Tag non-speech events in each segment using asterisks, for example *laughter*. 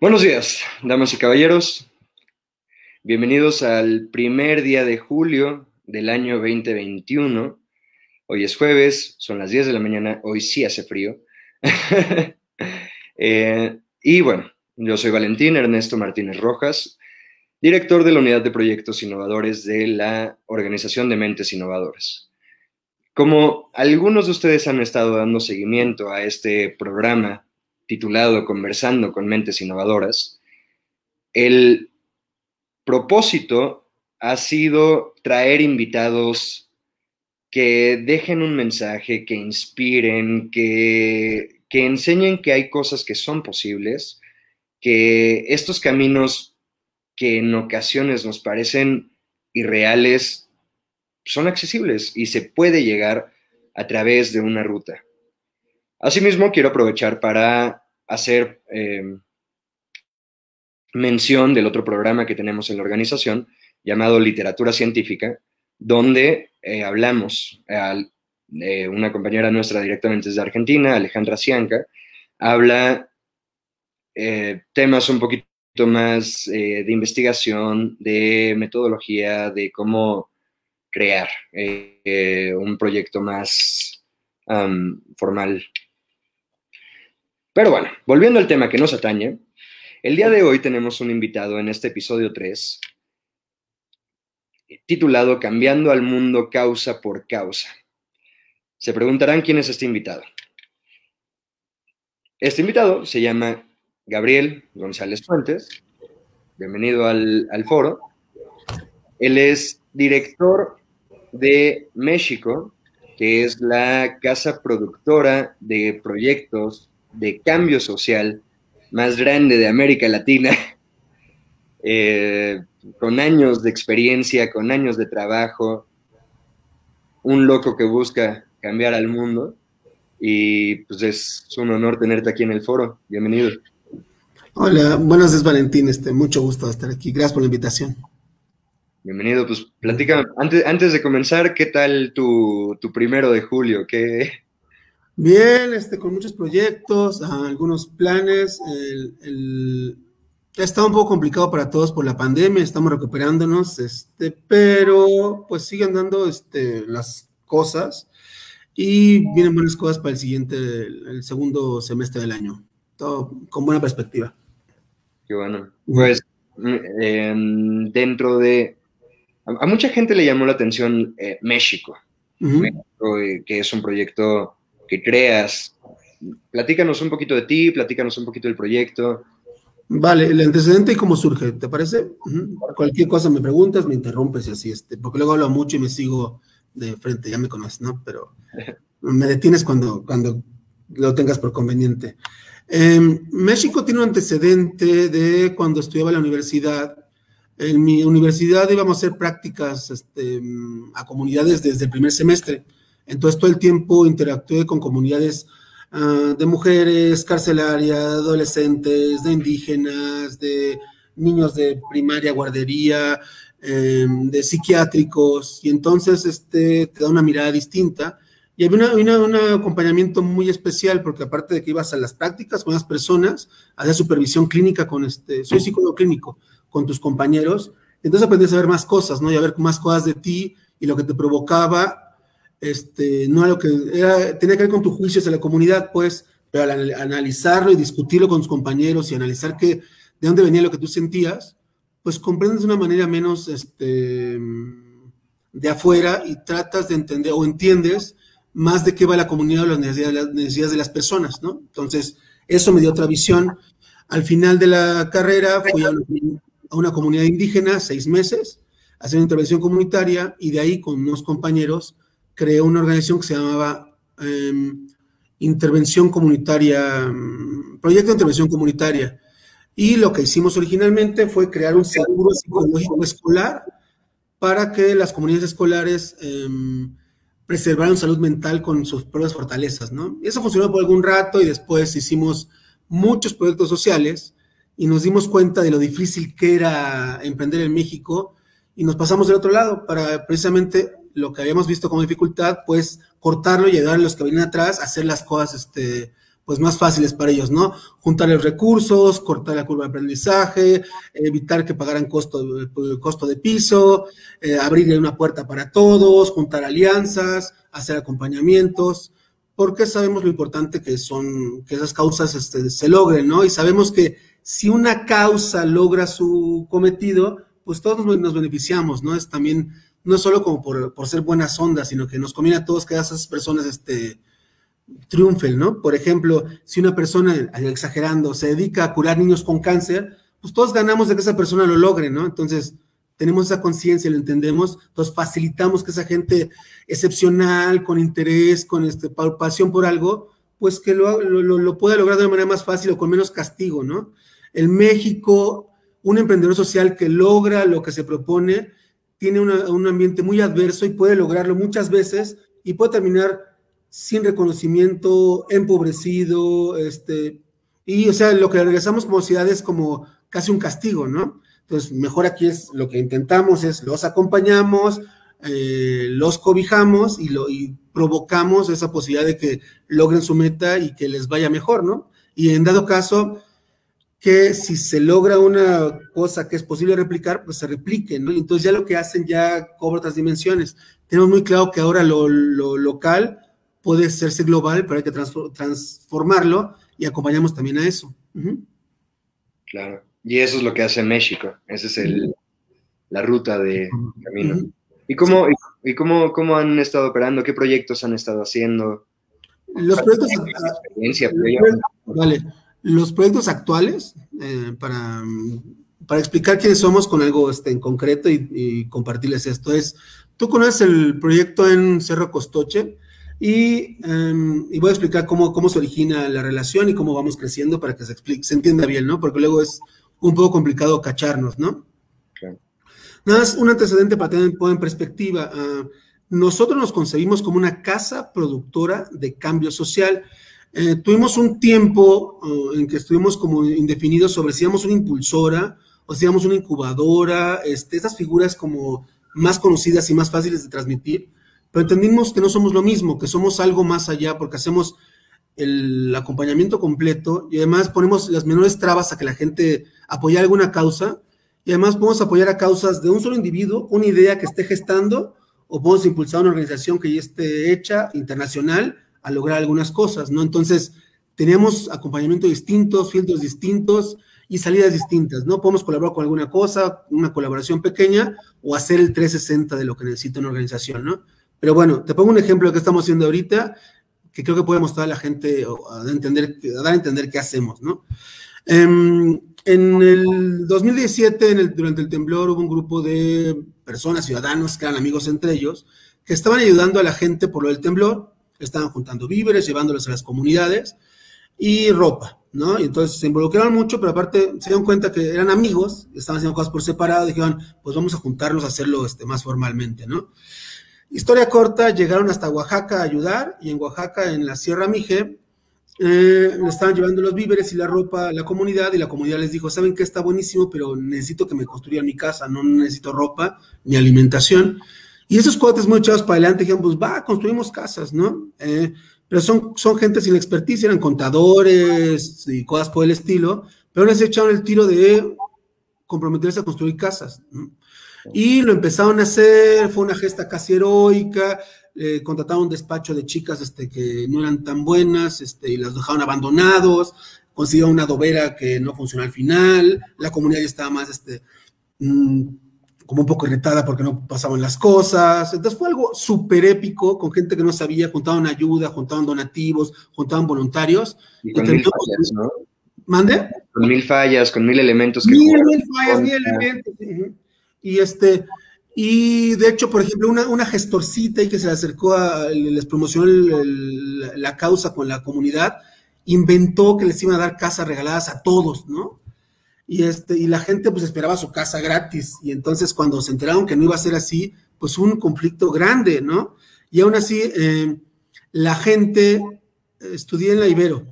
Buenos días, damas y caballeros. Bienvenidos al primer día de julio del año 2021. Hoy es jueves, son las 10 de la mañana, hoy sí hace frío. *laughs* Eh, y bueno, yo soy Valentín Ernesto Martínez Rojas, director de la Unidad de Proyectos Innovadores de la Organización de Mentes Innovadoras. Como algunos de ustedes han estado dando seguimiento a este programa titulado Conversando con Mentes Innovadoras, el propósito ha sido traer invitados que dejen un mensaje, que inspiren, que, que enseñen que hay cosas que son posibles, que estos caminos que en ocasiones nos parecen irreales son accesibles y se puede llegar a través de una ruta. Asimismo, quiero aprovechar para hacer eh, mención del otro programa que tenemos en la organización llamado Literatura Científica, donde eh, hablamos, eh, una compañera nuestra directamente desde Argentina, Alejandra Cianca, habla temas un poquito más de investigación, de metodología, de cómo crear un proyecto más formal pero bueno, volviendo al tema que nos atañe, el día de hoy tenemos un invitado en este episodio 3, titulado Cambiando al mundo causa por causa. Se preguntarán quién es este invitado. Este invitado se llama Gabriel González Fuentes. Bienvenido al, al foro. Él es director de México, que es la casa productora de proyectos de cambio social más grande de América Latina, *laughs* eh, con años de experiencia, con años de trabajo, un loco que busca cambiar al mundo y pues es un honor tenerte aquí en el foro. Bienvenido. Hola, buenas noches Valentín, este, mucho gusto estar aquí. Gracias por la invitación. Bienvenido, pues platica, antes, antes de comenzar, ¿qué tal tu, tu primero de julio? ¿Qué, Bien, este, con muchos proyectos, algunos planes. El, ha estado un poco complicado para todos por la pandemia, estamos recuperándonos, este, pero pues siguen dando este, las cosas y vienen buenas cosas para el siguiente, el, segundo semestre del año. Todo con buena perspectiva. Qué bueno. Pues em, dentro de... A, mucha gente le llamó la atención eh, México, México, eh, que es un proyecto que creas. Platícanos un poquito de ti, platícanos un poquito del proyecto. Vale, el antecedente y cómo surge, ¿te parece? Cualquier cosa me preguntas, me interrumpes y así, este, porque luego hablo mucho y me sigo de frente, ya me conoces, ¿no? Pero *laughs* me detienes cuando, cuando lo tengas por conveniente. Em, México tiene un antecedente de cuando estudiaba en la universidad. En mi universidad íbamos a hacer prácticas este, a comunidades desde el primer semestre. Entonces todo el tiempo interactué con comunidades ah, de mujeres, carcelarias, adolescentes, de indígenas, de niños de primaria, guardería, em, de psiquiátricos, y entonces este, te da una mirada distinta. Y había un acompañamiento muy especial, porque aparte de que ibas a las prácticas con las personas, hacías supervisión clínica con este, soy psicólogo clínico, con tus compañeros, entonces aprendes a ver más cosas, ¿no? Y a ver más cosas de ti y lo que te provocaba este, no lo que era, tenía que ver con tu juicio hacia la comunidad, pues, pero al analizarlo y discutirlo con tus compañeros y analizar que, de dónde venía lo que tú sentías, pues comprendes de una manera menos este, de afuera y tratas de entender o entiendes más de qué va la comunidad o las necesidades, de las personas, ¿no? Entonces, eso me dio otra visión. Al final de la carrera fui a una, a una comunidad indígena, seis meses, a hacer una intervención comunitaria y de ahí con unos compañeros creó una organización que se llamaba em, Intervención Comunitaria, mm, Proyecto de Intervención Comunitaria. Y lo que hicimos originalmente fue crear un seguro psicológico escolar para que las comunidades escolares em, preservaran salud mental con sus propias fortalezas, ¿no? Eso funcionó por algún rato y después hicimos muchos proyectos sociales y nos dimos cuenta de lo difícil que era emprender en México y nos pasamos del otro lado para precisamente lo que habíamos visto como dificultad, pues cortarlo y ayudar a los que vienen atrás a hacer las cosas este, pues más fáciles para ellos, ¿no? Juntar los recursos, cortar la curva de aprendizaje, evitar que pagaran costo, costo de piso, eh, abrir una puerta para todos, juntar alianzas, hacer acompañamientos, porque sabemos lo importante que son, que esas causas este, se logren, ¿no? Y sabemos que si una causa logra su cometido, pues todos nos beneficiamos, ¿no? Es también, no solo como por, por ser buenas ondas, sino que nos conviene a todos que esas personas, este, triunfen, ¿no? Por ejemplo, si una persona, exagerando, se dedica a curar niños con cáncer, pues todos ganamos de que esa persona lo logre, ¿no? Entonces, tenemos esa conciencia, lo entendemos, entonces facilitamos que esa gente excepcional, con interés, con este, pasión por algo, pues que lo, lo, pueda lograr de una manera más fácil o con menos castigo, ¿no? En México, un emprendedor social que logra lo que se propone, tiene un ambiente muy adverso y puede lograrlo muchas veces y puede terminar sin reconocimiento, empobrecido, este, y o sea, lo que regresamos como ciudad es como casi un castigo, ¿no? Entonces, mejor aquí es lo que intentamos es los acompañamos, eh, los cobijamos y, lo, y provocamos esa posibilidad de que logren su meta y que les vaya mejor, ¿no? Y en dado caso, que si se logra una cosa que es posible replicar, pues se replique, ¿no? Entonces ya lo que hacen ya cobra otras dimensiones. Tenemos muy claro que ahora lo, lo local puede hacerse global, pero hay que transformarlo y acompañamos también a eso. Claro, y eso es lo que hace México, esa es el, la ruta de camino. ¿Y, cómo, y cómo, cómo, han estado operando? ¿Qué proyectos han estado haciendo? Los proyectos, vale. Los proyectos actuales, eh, para, para explicar quiénes somos con algo este, en concreto y, y compartirles esto, es, tú conoces el proyecto en Cerro Costoche, y, voy a explicar cómo, cómo se origina la relación y cómo vamos creciendo para que se, explique, se entienda bien, ¿no? Porque luego es un poco complicado cacharnos, ¿no? Nada más un antecedente para tener en perspectiva. Ah, nosotros nos concebimos como una casa productora de cambio social. Eh, tuvimos un tiempo ah, en que estuvimos como indefinidos sobre si íbamos una impulsora o si íbamos una incubadora, este, esas figuras como más conocidas y más fáciles de transmitir pero entendimos que no somos lo mismo, que somos algo más allá, porque hacemos el acompañamiento completo y además ponemos las menores trabas a que la gente apoye alguna causa y además podemos apoyar a causas de un solo individuo, una idea que esté gestando o podemos impulsar una organización que ya esté hecha, internacional, a lograr algunas cosas, ¿no? Entonces, tenemos acompañamiento distintos, filtros distintos y salidas distintas, ¿no? Podemos colaborar con alguna cosa, una colaboración pequeña o hacer el 360 de lo que necesita una organización, ¿no? Pero bueno, te pongo un ejemplo de que estamos haciendo ahorita, que creo que puede mostrar a la gente, a, entender, a dar a entender qué hacemos, ¿no? Em, en el 2017, en el, durante el temblor, hubo un grupo de personas, ciudadanos, que eran amigos entre ellos, que estaban ayudando a la gente por lo del temblor, estaban juntando víveres, llevándolos a las comunidades y ropa, ¿no? Y entonces se involucraron mucho, pero aparte se dieron cuenta que eran amigos, estaban haciendo cosas por separado, dijeron, pues vamos a juntarnos a hacerlo este, más formalmente, ¿no? Historia corta, llegaron hasta Oaxaca a ayudar y en Oaxaca, en la Sierra Mije, eh, le estaban llevando los víveres y la ropa a la comunidad y la comunidad les dijo, saben que está buenísimo, pero necesito que me construyan mi casa, no necesito ropa ni alimentación. Y esos cuates muy echados para adelante dijeron, pues va, construimos casas, ¿no? Eh, pero son, son gente sin experticia, eran contadores y cosas por el estilo, pero les echaron el tiro de comprometerse a construir casas. Y lo empezaron a hacer, fue una gesta casi heroica, eh, contrataron un despacho de chicas este, que no eran tan buenas este, y las dejaron abandonados, consiguieron una dobera que no funcionó al final, la comunidad ya estaba más este, mm, como un poco irritada porque no pasaban las cosas. Entonces fue algo súper épico, con gente que no sabía, juntaban ayuda, juntaban donativos, juntaban voluntarios. Y con mil fallas, ¿no? ¿Mande? Con mil fallas, con mil elementos. Que mil, mil fallas, mil elementos. Y este, y de hecho, por ejemplo, una, una gestorcita y que se le acercó a, les promocionó la causa con la comunidad, inventó que les iban a dar casas regaladas a todos, ¿no? Y, este, y la gente pues esperaba su casa gratis. Y entonces cuando se enteraron que no iba a ser así, pues un conflicto grande, ¿no? Y aún así, eh, la gente, estudié en la Ibero.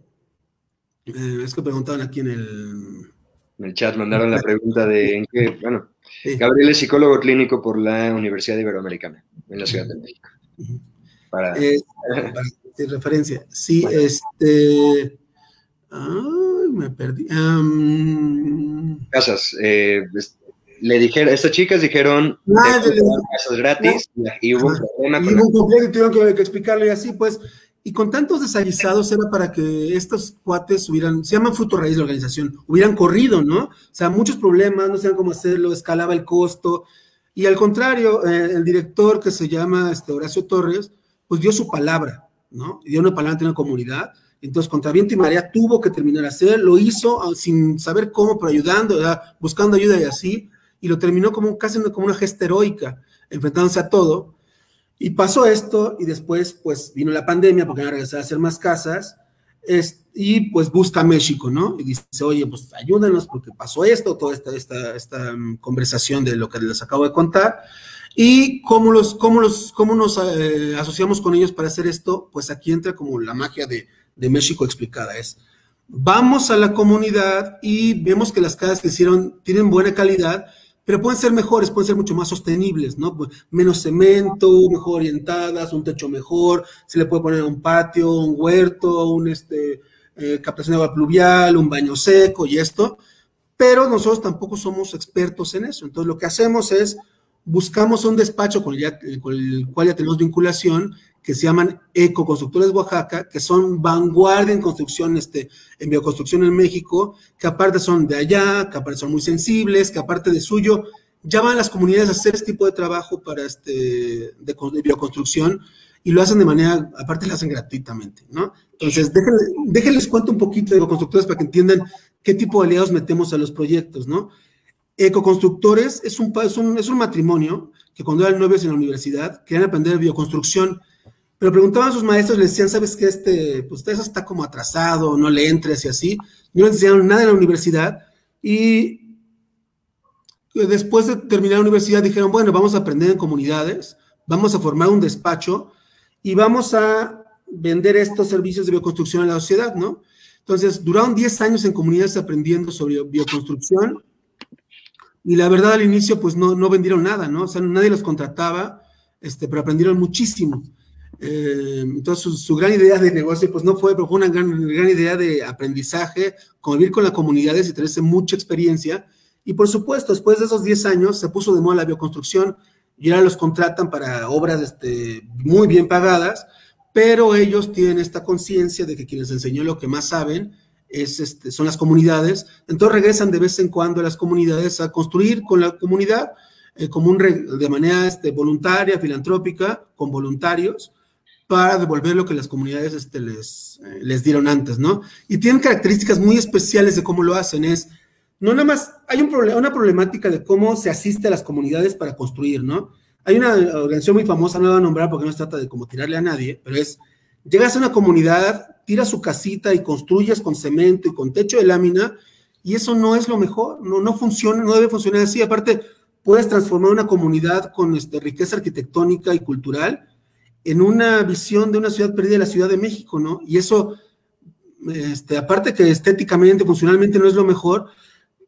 Eh, es que preguntaban aquí en el... En el chat mandaron la pregunta de en qué, bueno, Gabriel es psicólogo clínico por la Universidad Iberoamericana, en la Ciudad de México. Para, eh, *laughs* referencia. Sí, este. Ay, me perdí. Casas. Eh, le dijeron, estas chicas dijeron ah, casas gratis y hubo un problema. Y hubo un conflicto y tuvieron que, explicarle así, pues. Y con tantos desaguisados era para que estos cuates hubieran, se llama fruto raíz de la organización, hubieran corrido, ¿no? O sea, muchos problemas, no sabían cómo hacerlo, escalaba el costo. Y al contrario, eh, el director que se llama este, Horacio Torres, pues dio su palabra, ¿no? Dio una palabra ante una comunidad. Entonces, contra viento y marea tuvo que terminar a hacer, lo hizo ah, sin saber cómo, pero ayudando, buscando ayuda y así, y lo terminó como casi como una gesta heroica, enfrentándose a todo. Y pasó esto y después pues vino la pandemia porque no regresar a hacer más casas es, y pues busca México, ¿no? Y dice, oye, pues ayúdenos porque pasó esto, toda esta, esta, esta mm, conversación de lo que les acabo de contar. ¿Y cómo, los, cómo, los, cómo nos eh, asociamos con ellos para hacer esto? Pues aquí entra como la magia de, de México explicada. Es, vamos a la comunidad y vemos que las casas que hicieron tienen buena calidad, pero pueden ser mejores, pueden ser mucho más sostenibles, ¿no? Pues, menos cemento, mejor orientadas, un techo mejor, se le puede poner un patio, un huerto, un este, eh, captación de agua pluvial, un baño seco y esto, pero nosotros tampoco somos expertos en eso. Entonces lo que hacemos es buscamos un despacho con con el cual ya tenemos vinculación que se llaman Ecoconstructores Oaxaca, que son vanguardia en construcción, este, en bioconstrucción en México, que aparte son de allá, que aparte son muy sensibles, que aparte de suyo, ya van las comunidades a hacer este tipo de trabajo para este, de, bioconstrucción y lo hacen de manera, aparte lo hacen gratuitamente, ¿no? Entonces, déjenles, déjenles cuento un poquito de Ecoconstructores para que entiendan qué tipo de aliados metemos a los proyectos, ¿no? Ecoconstructores es un, es un, es un matrimonio que cuando eran novios en la universidad querían aprender bioconstrucción pero preguntaban a sus maestros, les decían, ¿sabes qué? Este, pues eso está como atrasado, no le entres y así. No les enseñaron nada en la universidad. Y después de terminar la universidad dijeron, bueno, vamos a aprender en comunidades, vamos a formar un despacho y vamos a vender estos servicios de bioconstrucción a la sociedad, ¿no? Entonces, duraron 10 años en comunidades aprendiendo sobre bioconstrucción y la verdad al inicio pues no, no vendieron nada, ¿no? O sea, nadie los contrataba, este, pero aprendieron muchísimo. Eh, entonces, su, gran idea de negocio, pues no fue, pero fue una gran, gran idea de aprendizaje, convivir con las comunidades y tenerse mucha experiencia. Y por supuesto, después de esos 10 años, se puso de moda la bioconstrucción y ahora los contratan para obras este, muy bien pagadas, pero ellos tienen esta conciencia de que quienes enseñó lo que más saben es, este, son las comunidades. Entonces regresan de vez en cuando a las comunidades a construir con la comunidad eh, como un, de manera este, voluntaria, filantrópica, con voluntarios para devolver lo que las comunidades este, les, eh, les dieron antes, ¿no? Y tienen características muy especiales de cómo lo hacen. Es, no nada más, hay un problema, una problemática de cómo se asiste a las comunidades para construir, ¿no? Hay una organización muy famosa, no la voy a nombrar porque no se trata de como tirarle a nadie, pero es, llegas a una comunidad, tiras su casita y construyes con cemento y con techo de lámina, y eso no es lo mejor, no, no funciona, no debe funcionar así. Aparte, puedes transformar una comunidad con este, riqueza arquitectónica y cultural en una visión de una ciudad perdida, la Ciudad de México, ¿no? Y eso, este, aparte que estéticamente, funcionalmente no es lo mejor,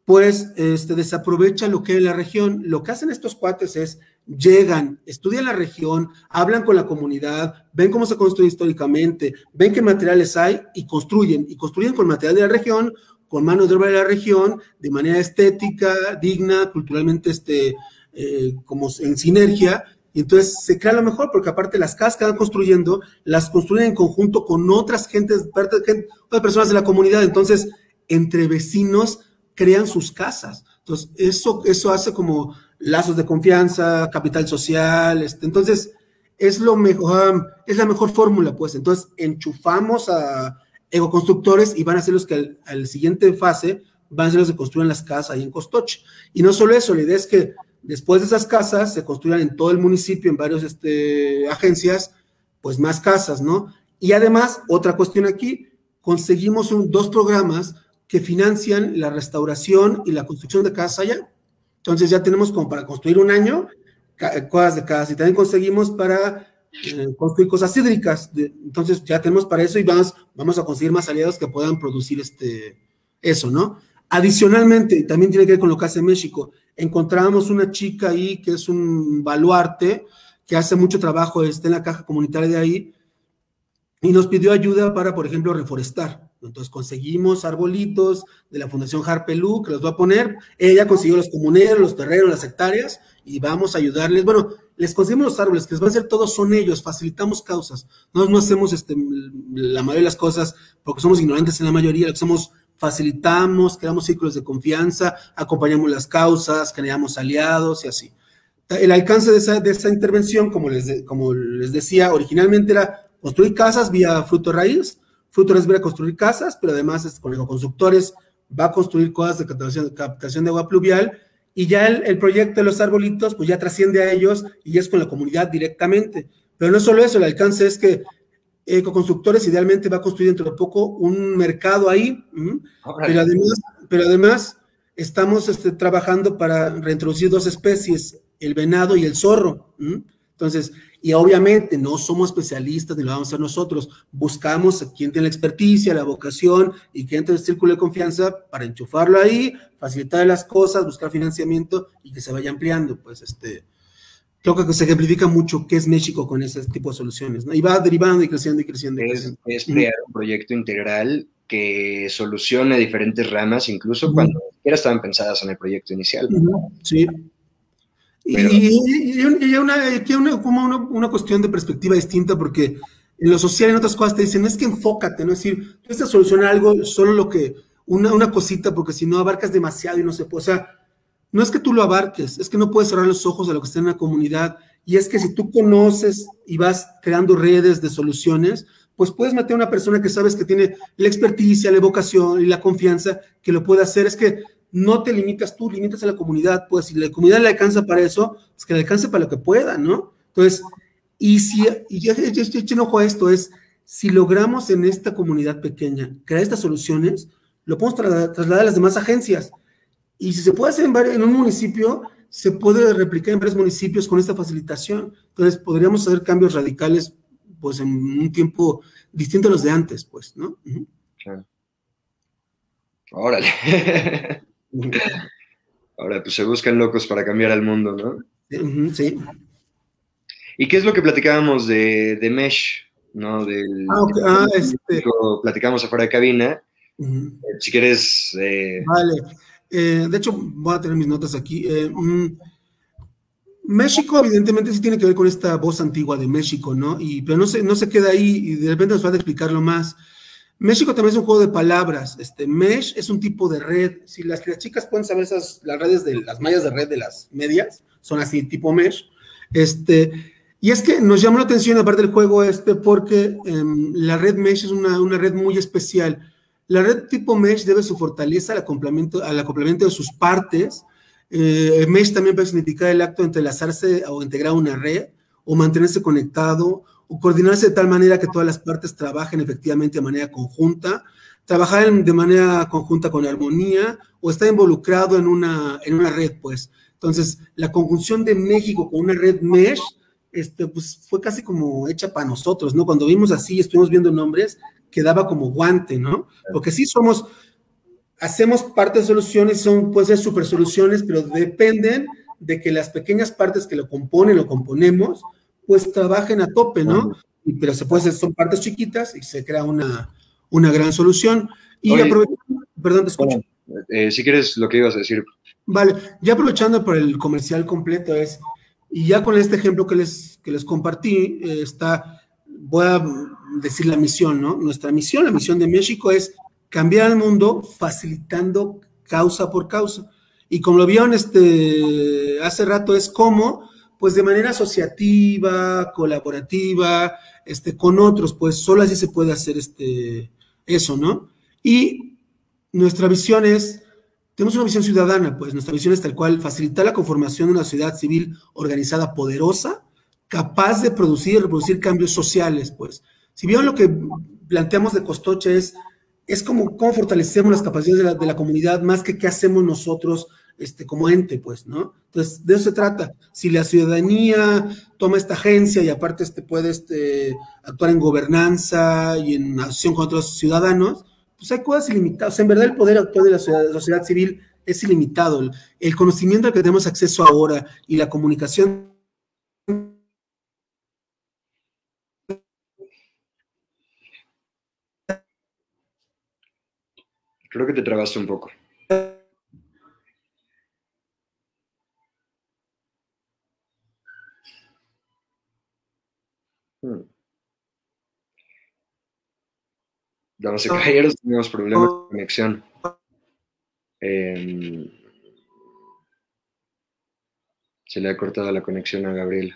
pues este, desaprovecha lo que es la región. Lo que hacen estos cuates es, llegan, estudian la región, hablan con la comunidad, ven cómo se construye históricamente, ven qué materiales hay y construyen, y construyen con material de la región, con manos de obra de la región, de manera estética, digna, culturalmente, este, eh, como en sinergia, y entonces se crea lo mejor, porque aparte las casas que van construyendo, las construyen en conjunto con otras gentes, otras personas de la comunidad. Entonces, entre vecinos crean sus casas. Entonces, eso, eso hace como lazos de confianza, capital social. Este, entonces, es lo mejor, es la mejor fórmula, pues. Entonces, enchufamos a ecoconstructores y van a ser los que al, siguiente fase van a ser los que construyen las casas ahí en Costoche. Y no solo eso, la idea es que Después de esas casas se construyan en todo el municipio, en varias este, agencias, pues más casas, ¿no? Y además, otra cuestión aquí, conseguimos dos programas que financian la restauración y la construcción de casas allá. Entonces ya tenemos como para construir un año cosas de casas y también conseguimos para eh, construir cosas hídricas. entonces ya tenemos para eso y vamos, vamos a conseguir más aliados que puedan producir este, eso, ¿no? Adicionalmente, también tiene que ver con lo que hace México, encontramos una chica ahí que es un baluarte, que hace mucho trabajo, está en la caja comunitaria de ahí, y nos pidió ayuda para, por ejemplo, reforestar, Entonces conseguimos arbolitos de la Fundación Harpelú, que los va a poner. Ella consiguió los comuneros, los terrenos, las hectáreas, y vamos a ayudarles. Bueno, les conseguimos los árboles, que les van a hacer todos son ellos, facilitamos causas. No, no hacemos este, la mayoría de las cosas porque somos ignorantes en la mayoría, lo que hacemos facilitamos, creamos círculos de confianza, acompañamos las causas, creamos aliados y así. El alcance de esa, de esa intervención, como les, como les decía, originalmente era construir casas vía fruto raíz, fruto raíz va a construir casas, pero además es, con constructores va a construir cosas de captación, captación de agua pluvial y ya el, el, proyecto de los arbolitos pues ya trasciende a ellos y es con la comunidad directamente. Pero no solo eso, el alcance es que Ecoconstructores idealmente va a construir dentro de poco un mercado ahí, pero además, pero además estamos este, trabajando para reintroducir dos especies, el venado y el zorro. Entonces, y obviamente no somos especialistas ni lo vamos a hacer nosotros, buscamos a quien tiene la experticia, la vocación y quien tiene el círculo de confianza para enchufarlo ahí, facilitar las cosas, buscar financiamiento y que se vaya ampliando, pues este, creo que se ejemplifica mucho qué es México con ese tipo de soluciones, ¿no? Y va derivando y creciendo y creciendo. Y creciendo. Es, crear un proyecto integral que solucione diferentes ramas, incluso cuando siquiera estaban pensadas en el proyecto inicial. Sí. Y, y, una, una, como una, una, cuestión de perspectiva distinta, porque en lo social, en otras cosas, te dicen, es que enfócate, ¿no? Es decir, tú estás solucionar algo, solo lo que, una, una cosita, porque si no abarcas demasiado y no se puede, o sea, no es que tú lo abarques, es que no puedes cerrar los ojos a lo que está en la comunidad. Y es que si tú conoces y vas creando redes de soluciones, pues puedes meter a una persona que sabes que tiene la experticia, la vocación y la confianza que lo puede hacer. Es que no te limitas tú, limitas a la comunidad. Pues si la comunidad le alcanza para eso, es que le alcance para lo que pueda, ¿no? Entonces, y si, y ya, ya, ojo a esto, es si logramos en esta comunidad pequeña crear estas soluciones, lo podemos trasladar a las demás agencias. Y si se puede hacer en, en un municipio, se puede replicar en varios municipios con esta facilitación. Entonces, podríamos hacer cambios radicales, pues, en un tiempo distinto a los de antes, pues, ¿no? Claro. Órale. *laughs* Ahora, pues se buscan locos para cambiar al mundo, ¿no? Sí. ¿Y qué es lo que platicábamos de, de Mesh? ¿No? Del, ah, ah este... Platicamos afuera de cabina. Si quieres. Eh... Vale. Eh, de hecho, voy a tener mis notas aquí. Eh, mm, México, evidentemente, sí tiene que ver con esta voz antigua de México, ¿no? Y, pero no se, no se queda ahí y de repente nos va a explicarlo más. México también es un juego de palabras. Este, mesh es un tipo de red. Si las, las chicas pueden saber esas, las redes de las mallas de red de las medias, son así, tipo mesh. Este, y es que nos llamó la atención, aparte del juego este, porque em, la red mesh es una, una red muy especial la red tipo mesh debe su fortaleza al acoplamiento, al acoplamiento de sus partes. Eh, mesh también puede significar el acto de entrelazarse o integrar una red, o mantenerse conectado, o coordinarse de tal manera que todas las partes trabajen efectivamente de manera conjunta, trabajar de manera conjunta con armonía, o estar involucrado en una, en una red, pues. Entonces, la conjunción de México con una red mesh, este, pues fue casi como hecha para nosotros, ¿no? Cuando vimos así, estuvimos viendo nombres, quedaba como guante, ¿no? Porque sí somos, hacemos parte de soluciones, son, puede ser super soluciones, pero dependen de que las pequeñas partes que lo componen, lo componemos, pues trabajen a tope, ¿no? Pero se puede hacer, son partes chiquitas y se crea una, una gran solución. Y aprovechando, perdón, te escucho. Eh, si quieres lo que ibas a decir. Vale, ya aprovechando por el comercial completo es, y ya con este ejemplo que les, que les compartí, eh, está, voy a decir la misión, ¿no? Nuestra misión, la misión de México es cambiar el mundo facilitando causa por causa. Y como lo vieron este, hace rato, es como, pues de manera asociativa, colaborativa, este, con otros, pues solo así se puede hacer este, eso, ¿no? Y nuestra visión es, tenemos una visión ciudadana, pues nuestra visión es tal cual, facilitar la conformación de una sociedad civil organizada, poderosa, capaz de producir y reproducir cambios sociales, pues. Si bien lo que planteamos de Costoche es, es como cómo fortalecemos las capacidades de la, comunidad más que qué hacemos nosotros este, como ente, pues, ¿no? Entonces, de eso se trata. Si la ciudadanía toma esta agencia y aparte este, puede este, actuar en gobernanza y en acción con otros ciudadanos, pues hay cosas ilimitadas. O sea, en verdad el poder actual de la sociedad, civil es ilimitado. El conocimiento al que tenemos acceso ahora y la comunicación Creo que te trabaste un poco. Hmm. Damas y caballeros, tenemos problemas de conexión. Em, se le ha cortado la conexión a Gabriel.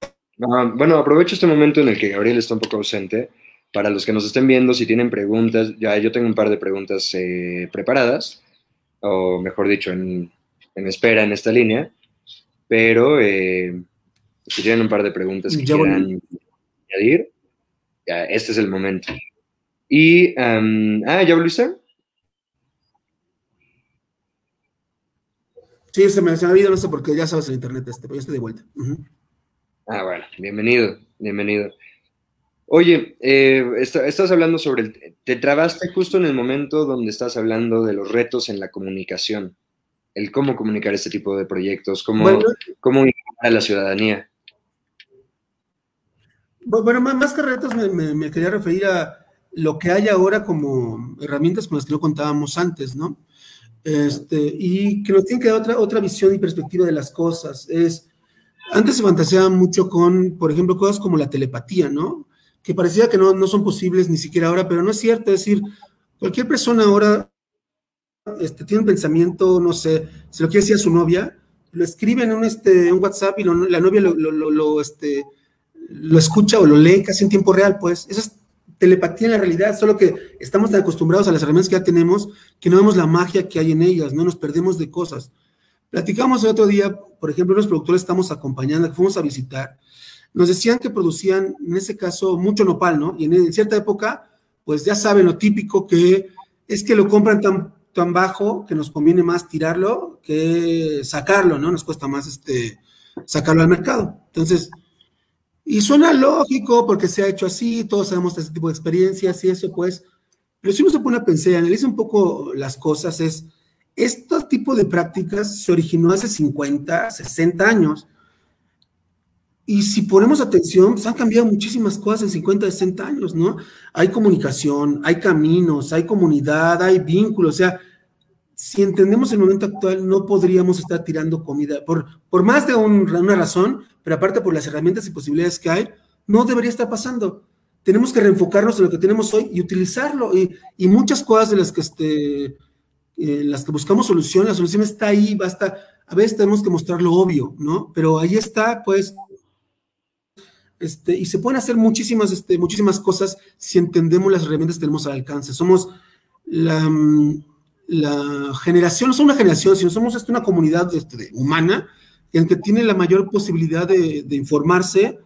Ah, bueno, aprovecho este momento en el que Gabriel está un poco ausente. Para los que nos estén viendo, si tienen preguntas, ya yo tengo un par de preguntas eh, preparadas, o mejor dicho, en, espera en esta línea, pero eh, si tienen un par de preguntas que quieran añadir, ya, este es el momento. Y, ah, ¿ya volviste? Sí, se me, se me ha ido, no sé por qué, ya sabes el internet este, pero ya estoy de vuelta. Ah, bueno, bienvenido, bienvenido. Oye, eh, estás hablando sobre, el, te trabaste justo en el momento donde estás hablando de los retos en la comunicación, el cómo comunicar este tipo de proyectos, cómo, cómo a la ciudadanía. Bueno, más que retos me, quería referir a lo que hay ahora como herramientas con las que no contábamos antes, ¿no? Este, y que nos tienen que dar otra, otra visión y perspectiva de las cosas. Es, antes se fantaseaba mucho con, por ejemplo, cosas como la telepatía, ¿no? Que parecía que no, no son posibles ni siquiera ahora, pero no es cierto. Es decir, cualquier persona ahora este, tiene un pensamiento, no sé, se lo quiere decir a su novia, lo escribe en un, este, un WhatsApp y la novia lo, lo, lo, este, lo escucha o lo lee casi en tiempo real, pues. Eso es telepatía en la realidad, solo que estamos tan acostumbrados a las herramientas que ya tenemos que no vemos la magia que hay en ellas, no nos perdemos de cosas. Platicamos el otro día, por ejemplo, los productores estamos acompañando, fuimos a visitar, nos decían que producían, en ese caso, mucho nopal, ¿no? Y en, cierta época, pues ya saben lo típico que es que lo compran tan, tan bajo que nos conviene más tirarlo que sacarlo, ¿no? Nos cuesta más este, sacarlo al mercado. Entonces, y suena lógico porque se ha hecho así, todos sabemos este tipo de experiencias y eso, pues, pero si uno se pone a pensar, analiza un poco las cosas, es, este tipo de prácticas se originó hace 50, 60 años. Y si ponemos atención, pues han cambiado muchísimas cosas en 50, 60 años, ¿no? Hay comunicación, hay caminos, hay comunidad, hay vínculos, o sea, si entendemos el momento actual, no podríamos estar tirando comida, por, por más de una razón, pero aparte por las herramientas y posibilidades que hay, no debería estar pasando. Tenemos que reenfocarnos en lo que tenemos hoy y utilizarlo. Y, y muchas cosas de las que, este, las que buscamos solución, la solución está ahí, basta. A veces tenemos que mostrar lo obvio, ¿no? Pero ahí está, pues, este, y se pueden hacer muchísimas, este, muchísimas cosas si entendemos las herramientas que tenemos al alcance. Somos la, la generación, no somos una generación, sino somos este, una comunidad este, humana en que tiene la mayor posibilidad de, informarse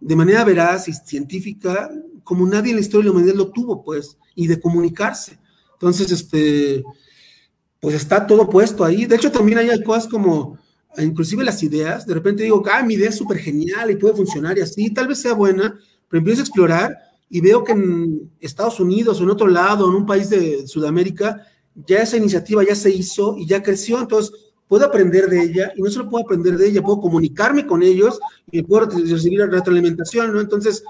de manera veraz y científica, como nadie en la historia de la humanidad lo tuvo, pues, y de comunicarse. Entonces, este, pues está todo puesto ahí. De hecho, también hay cosas como, inclusive las ideas, de repente digo, ah, mi idea es súper genial y puede funcionar y así, tal vez sea buena, pero empiezo a explorar y veo que en Estados Unidos o en otro lado, en un país de Sudamérica, ya esa iniciativa ya se hizo y ya creció, entonces puedo aprender de ella y no solo puedo aprender de ella, puedo comunicarme con ellos y puedo recibir retroalimentación, ¿no? Entonces,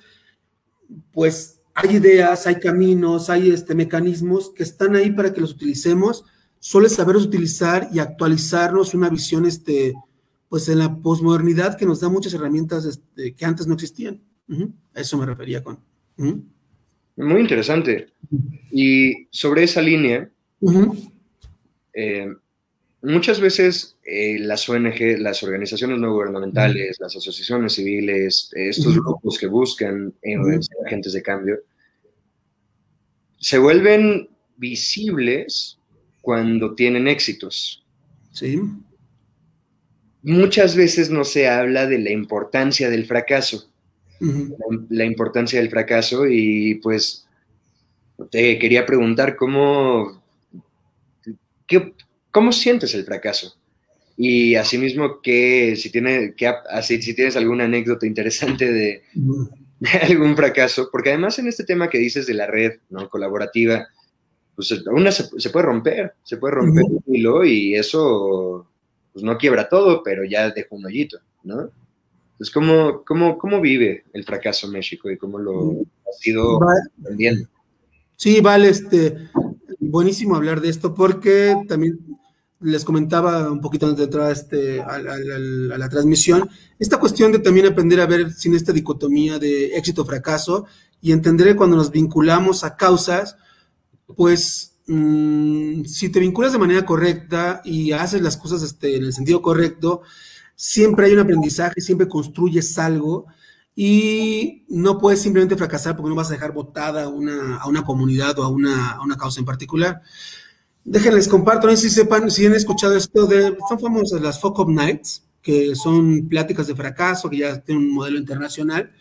pues hay ideas, hay caminos, hay este, mecanismos que están ahí para que los utilicemos, solo es saberlos utilizar y actualizarnos una visión, este, pues en la posmodernidad que nos da muchas herramientas este, que antes no existían. A eso me refería con. Muy interesante. Y sobre esa línea, eh, muchas veces eh, las ONG, las organizaciones no gubernamentales, las asociaciones civiles, estos grupos que buscan agentes de cambio, se vuelven visibles cuando tienen éxitos. Sí. Muchas veces no se habla de la importancia del fracaso. la, importancia del fracaso y pues te quería preguntar cómo ¿cómo sientes el fracaso? Y asimismo, que si, tiene, que, así, si tienes alguna anécdota interesante de, *laughs* algún fracaso, porque además en este tema que dices de la red ¿no? colaborativa, pues una se, puede romper, se puede romper un hilo y eso pues, no quiebra todo, pero ya deja un hoyito, ¿no? Entonces, ¿cómo, cómo, cómo vive el fracaso México y cómo lo ha sido aprendiendo? Sí, vale, este, buenísimo hablar de esto porque también les comentaba un poquito antes de entrar este, a, la transmisión, esta cuestión de también aprender a ver sin esta dicotomía de éxito-fracaso y entender cuando nos vinculamos a causas, pues mm, si te vinculas de manera correcta y haces las cosas este, en el sentido correcto, siempre hay un aprendizaje, siempre construyes algo y no puedes simplemente fracasar porque no vas a dejar votada una, a una comunidad o a una, a una causa en particular. Déjenles comparto, no sé si sepan, si han escuchado esto de, son famosas las Fuck Up Nights, que son pláticas de fracaso, que ya tienen un modelo internacional.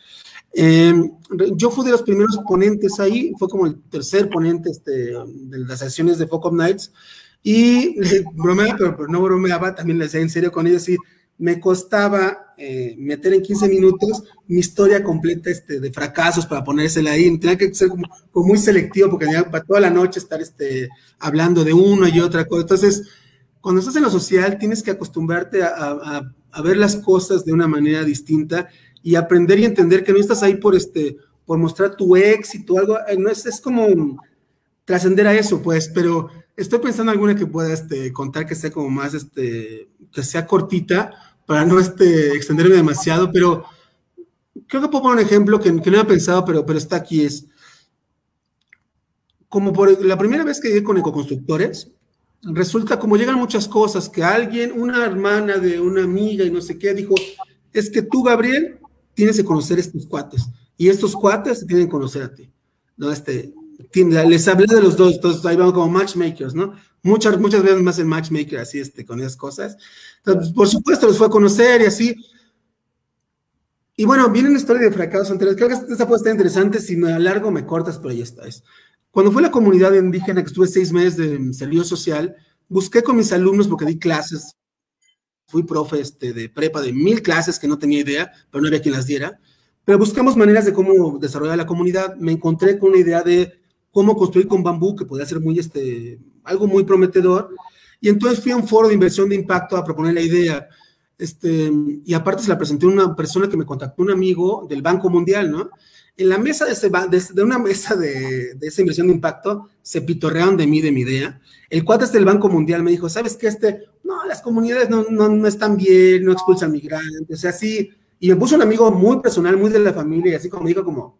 Em, yo fui de los primeros ponentes ahí, fue como el tercer ponente este, de las sesiones de Fuck Up Nights, y *laughs* bromeaba, pero, pero, no bromeaba, también le decía en serio con ellos, y me costaba eh, meter en 15 minutos mi historia completa este, de fracasos para ponérsela ahí. Tenía que ser como, muy selectivo porque tenía para toda la noche estar este, hablando de uno y otra cosa. Entonces, cuando estás en lo social, tienes que acostumbrarte a, ver las cosas de una manera distinta y aprender y entender que no estás ahí por, este, por mostrar tu éxito, algo, eh, no es, es como trascender a eso, pues, pero estoy pensando en alguna que pueda este, contar que sea como más, este, que sea cortita, para no este, extenderme demasiado, pero creo que puedo poner un ejemplo que, no había pensado, pero, pero está aquí, es como por la primera vez que llegué con ecoconstructores, resulta como llegan muchas cosas, que alguien, una hermana de una amiga y no sé qué, dijo, es que tú, Gabriel, tienes que conocer estos cuates, y estos cuates tienen que conocer a ti, ¿no? Este, les hablé de los dos, entonces ahí vamos como matchmakers, ¿no? Muchas, muchas veces más el matchmaker así, este, con esas cosas. Entonces, por supuesto, los fue a conocer y así. Y bueno, viene una historia de fracasos anteriores. Creo que esta puede estar interesante. Si me alargo, me cortas, pero ahí está. Es. Cuando fue la comunidad indígena, que estuve seis meses de servicio social, busqué con mis alumnos, porque di clases, fui profe este, de prepa de mil clases que no tenía idea, pero no había quien las diera. Pero buscamos maneras de cómo desarrollar la comunidad. Me encontré con una idea de cómo construir con bambú, que podía ser muy, este, algo muy prometedor. Y entonces fui a un foro de inversión de impacto a proponer la idea. Este, y aparte se la presenté a una persona que me contactó, un amigo del Banco Mundial, ¿no? En la mesa de, ese, de, una mesa de, de, esa inversión de impacto, se pitorrearon de mí, de mi idea. El cuate del Banco Mundial me dijo, ¿sabes qué? Este, no, las comunidades no, no, no están bien, no expulsan migrantes, o sea, sí. Y me puso un amigo muy personal, muy de la familia, y así como dijo, como,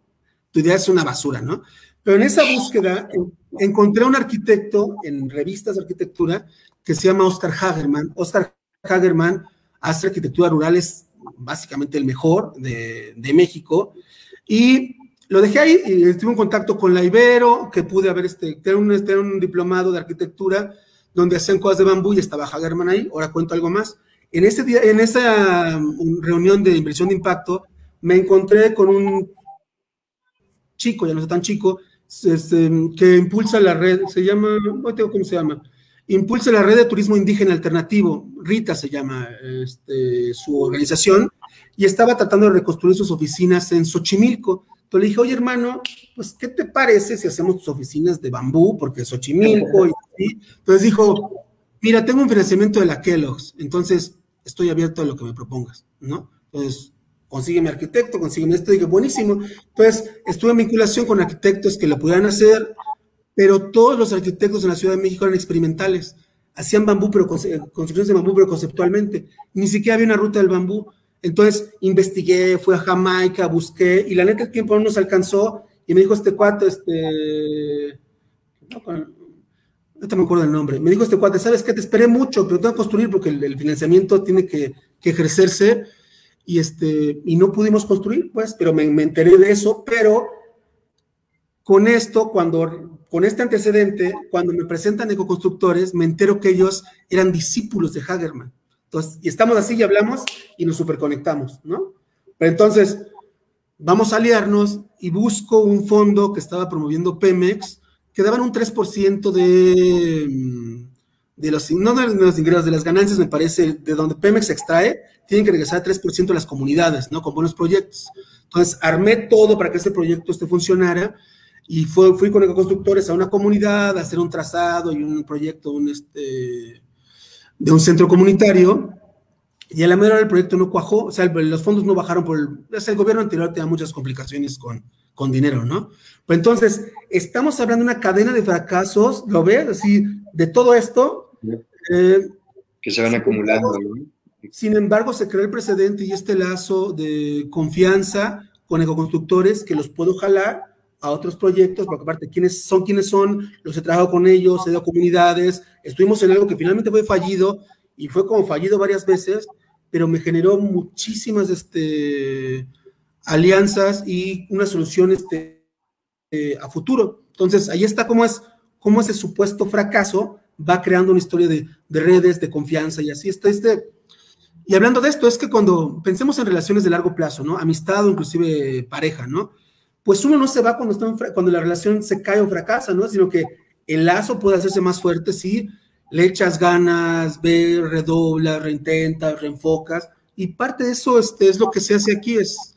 tu idea es una basura, ¿no? Pero en esa búsqueda encontré a un arquitecto en revistas de arquitectura que se llama Oscar Hagerman. Oscar Hagerman hace arquitectura rural, es básicamente el mejor de, México. Y lo dejé ahí y estuve en contacto con la Ibero, que pude haber, este, tener un, este, un diplomado de arquitectura donde hacían cosas de bambú y estaba Hagerman ahí. Ahora cuento algo más. En, ese día, en esa um, reunión de inversión de impacto, me encontré con un chico, ya no es tan chico, este, que impulsa la red, se llama, no tengo cómo se llama, impulsa la red de turismo indígena alternativo, RITA se llama este, su organización, y estaba tratando de reconstruir sus oficinas en Xochimilco. Entonces le dije, oye hermano, pues ¿qué te parece si hacemos tus oficinas de bambú? Porque Xochimilco y así. Entonces dijo, mira, tengo un financiamiento de la Kellogg's, entonces estoy abierto a lo que me propongas, ¿no? Entonces consígueme arquitecto, consígueme esto, dije, buenísimo. Entonces, estuve en vinculación con arquitectos que lo pudieran hacer, pero todos los arquitectos en la Ciudad de México eran experimentales. Hacían bambú, pero construcciones de bambú, pero conceptualmente. Ni siquiera había una ruta del bambú. Entonces, investigué, fui a Jamaica, busqué, y la neta el tiempo no nos alcanzó, y me dijo este cuate, este... No, me acuerdo del nombre. Me dijo este cuate, ¿sabes qué? Te esperé mucho, pero tengo que construir porque el, financiamiento tiene que, que ejercerse y, este, y no pudimos construir, pues, pero me, enteré de eso, pero con esto, cuando, con este antecedente, cuando me presentan ecoconstructores, me entero que ellos eran discípulos de Hagerman. Entonces, y estamos así y hablamos y nos superconectamos, ¿no? Pero entonces, vamos a aliarnos y busco un fondo que estaba promoviendo Pemex, que daban un 3% de, de los, no de los ingresos, de las ganancias, me parece, de donde Pemex extrae, tienen que regresar 3% a las comunidades, ¿no? Con buenos proyectos. Entonces, armé todo para que este proyecto este funcionara y fui con ecoconstructores a una comunidad a hacer un trazado y un proyecto un, este, de un centro comunitario. y a la mera hora el proyecto no cuajó, o sea, los fondos no bajaron por el, el gobierno anterior tenía muchas complicaciones con, con dinero, ¿no? Pues entonces, estamos hablando de una cadena de fracasos, ¿lo ves? Así, de todo esto. Eh, que se van acumulando, ¿no? Sin embargo, se creó el precedente y este lazo de confianza con ecoconstructores que los puedo jalar a otros proyectos, porque aparte, ¿quiénes son quienes son? Los he trabajado con ellos, he dado comunidades, estuvimos en algo que finalmente fue fallido y fue como fallido varias veces, pero me generó muchísimas este, alianzas y una solución este, eh, a futuro. Entonces, ahí está cómo es cómo ese supuesto fracaso va creando una historia de, de redes, de confianza y así está este y hablando de esto, es que cuando pensemos en relaciones de largo plazo, ¿no? Amistad o inclusive pareja, ¿no? Pues uno no se va cuando, la relación se cae o fracasa, ¿no? Sino que el lazo puede hacerse más fuerte si le echas ganas, ves, redoblas, reintentas, reenfocas. Y parte de eso este, es lo que se hace aquí. Es,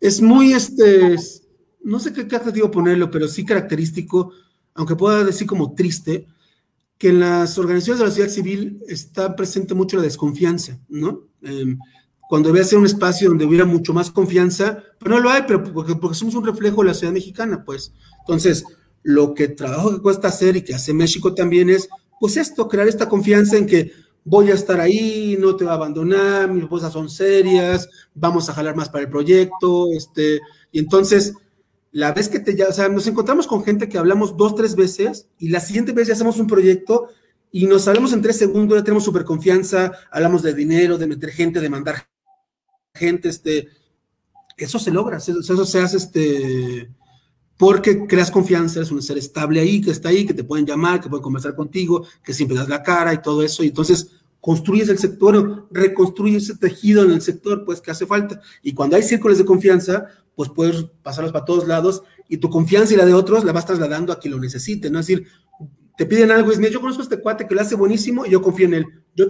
es muy, este, no sé qué, qué adjetivo ponerlo, pero sí característico, aunque pueda decir como triste, que en las organizaciones de la sociedad civil está presente mucho la desconfianza, ¿no? Eh, cuando debe ser un espacio donde hubiera mucho más confianza, pero no lo hay, pero porque, porque, somos un reflejo de la sociedad mexicana, pues. Entonces, lo que trabajo que cuesta hacer y que hace México también es, pues esto, crear esta confianza en que voy a estar ahí, no te va a abandonar, mis cosas son serias, vamos a jalar más para el proyecto, este, y entonces la vez que te ya, o sea, nos encontramos con gente que hablamos dos, tres veces y la siguiente vez ya hacemos un proyecto y nos hablamos en tres segundos, ya tenemos súper confianza, hablamos de dinero, de meter gente, de mandar gente, este, eso se logra, eso, se hace, este, porque creas confianza, eres un ser estable ahí, que está ahí, que te pueden llamar, que pueden conversar contigo, que siempre das la cara y todo eso, y entonces construyes el sector, reconstruyes ese tejido en el sector, pues que hace falta. Y cuando hay círculos de confianza, pues puedes pasarlos para todos lados y tu confianza y la de otros la vas trasladando a quien lo necesite, ¿no? Es decir, te piden algo y mira, yo conozco a este cuate que lo hace buenísimo y yo confío en él. Yo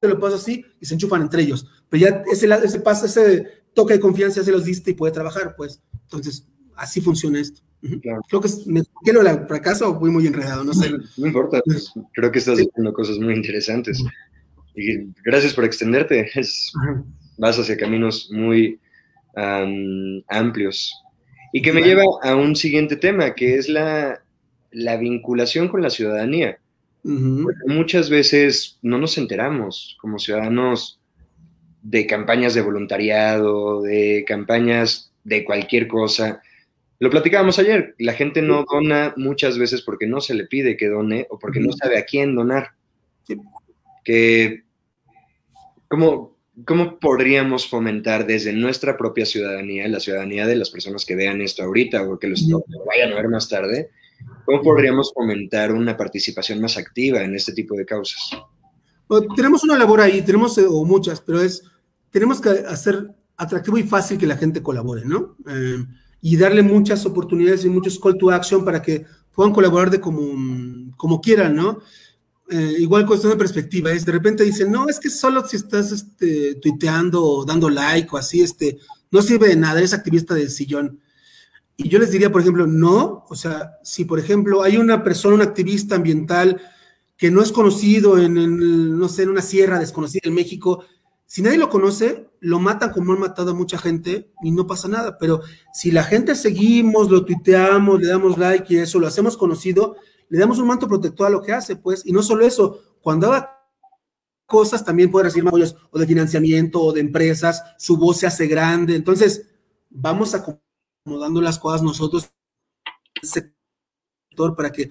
te lo paso así y se enchufan entre ellos. Pero ya ese, ese paso, ese toque de confianza ya se los diste y puede trabajar, pues. Entonces, así funciona esto. Creo que me quiero el fracaso o voy muy enredado, no sé. No importa, pues, creo que estás haciendo cosas muy interesantes. Y gracias por extenderte. vas hacia caminos muy amplios. Y que me lleva a un siguiente tema, que es la, la vinculación con la ciudadanía. Muchas veces no nos enteramos como ciudadanos de campañas de voluntariado, de campañas de cualquier cosa. Lo platicábamos ayer, la gente no dona muchas veces porque no se le pide que done o porque no sabe a quién donar. Que, ¿cómo, ¿cómo podríamos fomentar desde nuestra propia ciudadanía, la ciudadanía de las personas que vean esto ahorita o que lo vayan a ver más tarde, cómo podríamos fomentar una participación más activa en este tipo de causas? tenemos una labor ahí, tenemos eh, o muchas, pero es, tenemos que hacer atractivo y fácil que la gente colabore, ¿no? Eh, y darle muchas oportunidades y muchos call to action para que puedan colaborar de como, como quieran, ¿no? Eh, igual cuestión de perspectiva, es de repente dicen, no, es que solo si estás este, tuiteando o dando like o así, este, no sirve de nada, eres activista del sillón. Y yo les diría, por ejemplo, no, o sea, si por ejemplo hay una persona, un activista ambiental que no es conocido en, no sé, en una sierra desconocida en México, si nadie lo conoce, lo matan como han matado a mucha gente y no pasa nada. Pero si la gente seguimos, lo tuiteamos, le damos like y eso, lo hacemos conocido, le damos un manto protector a lo que hace, pues, y no solo eso, cuando haga cosas también puede recibir apoyos o de financiamiento o de empresas, su voz se hace grande, entonces vamos acomodando las cosas nosotros sector para que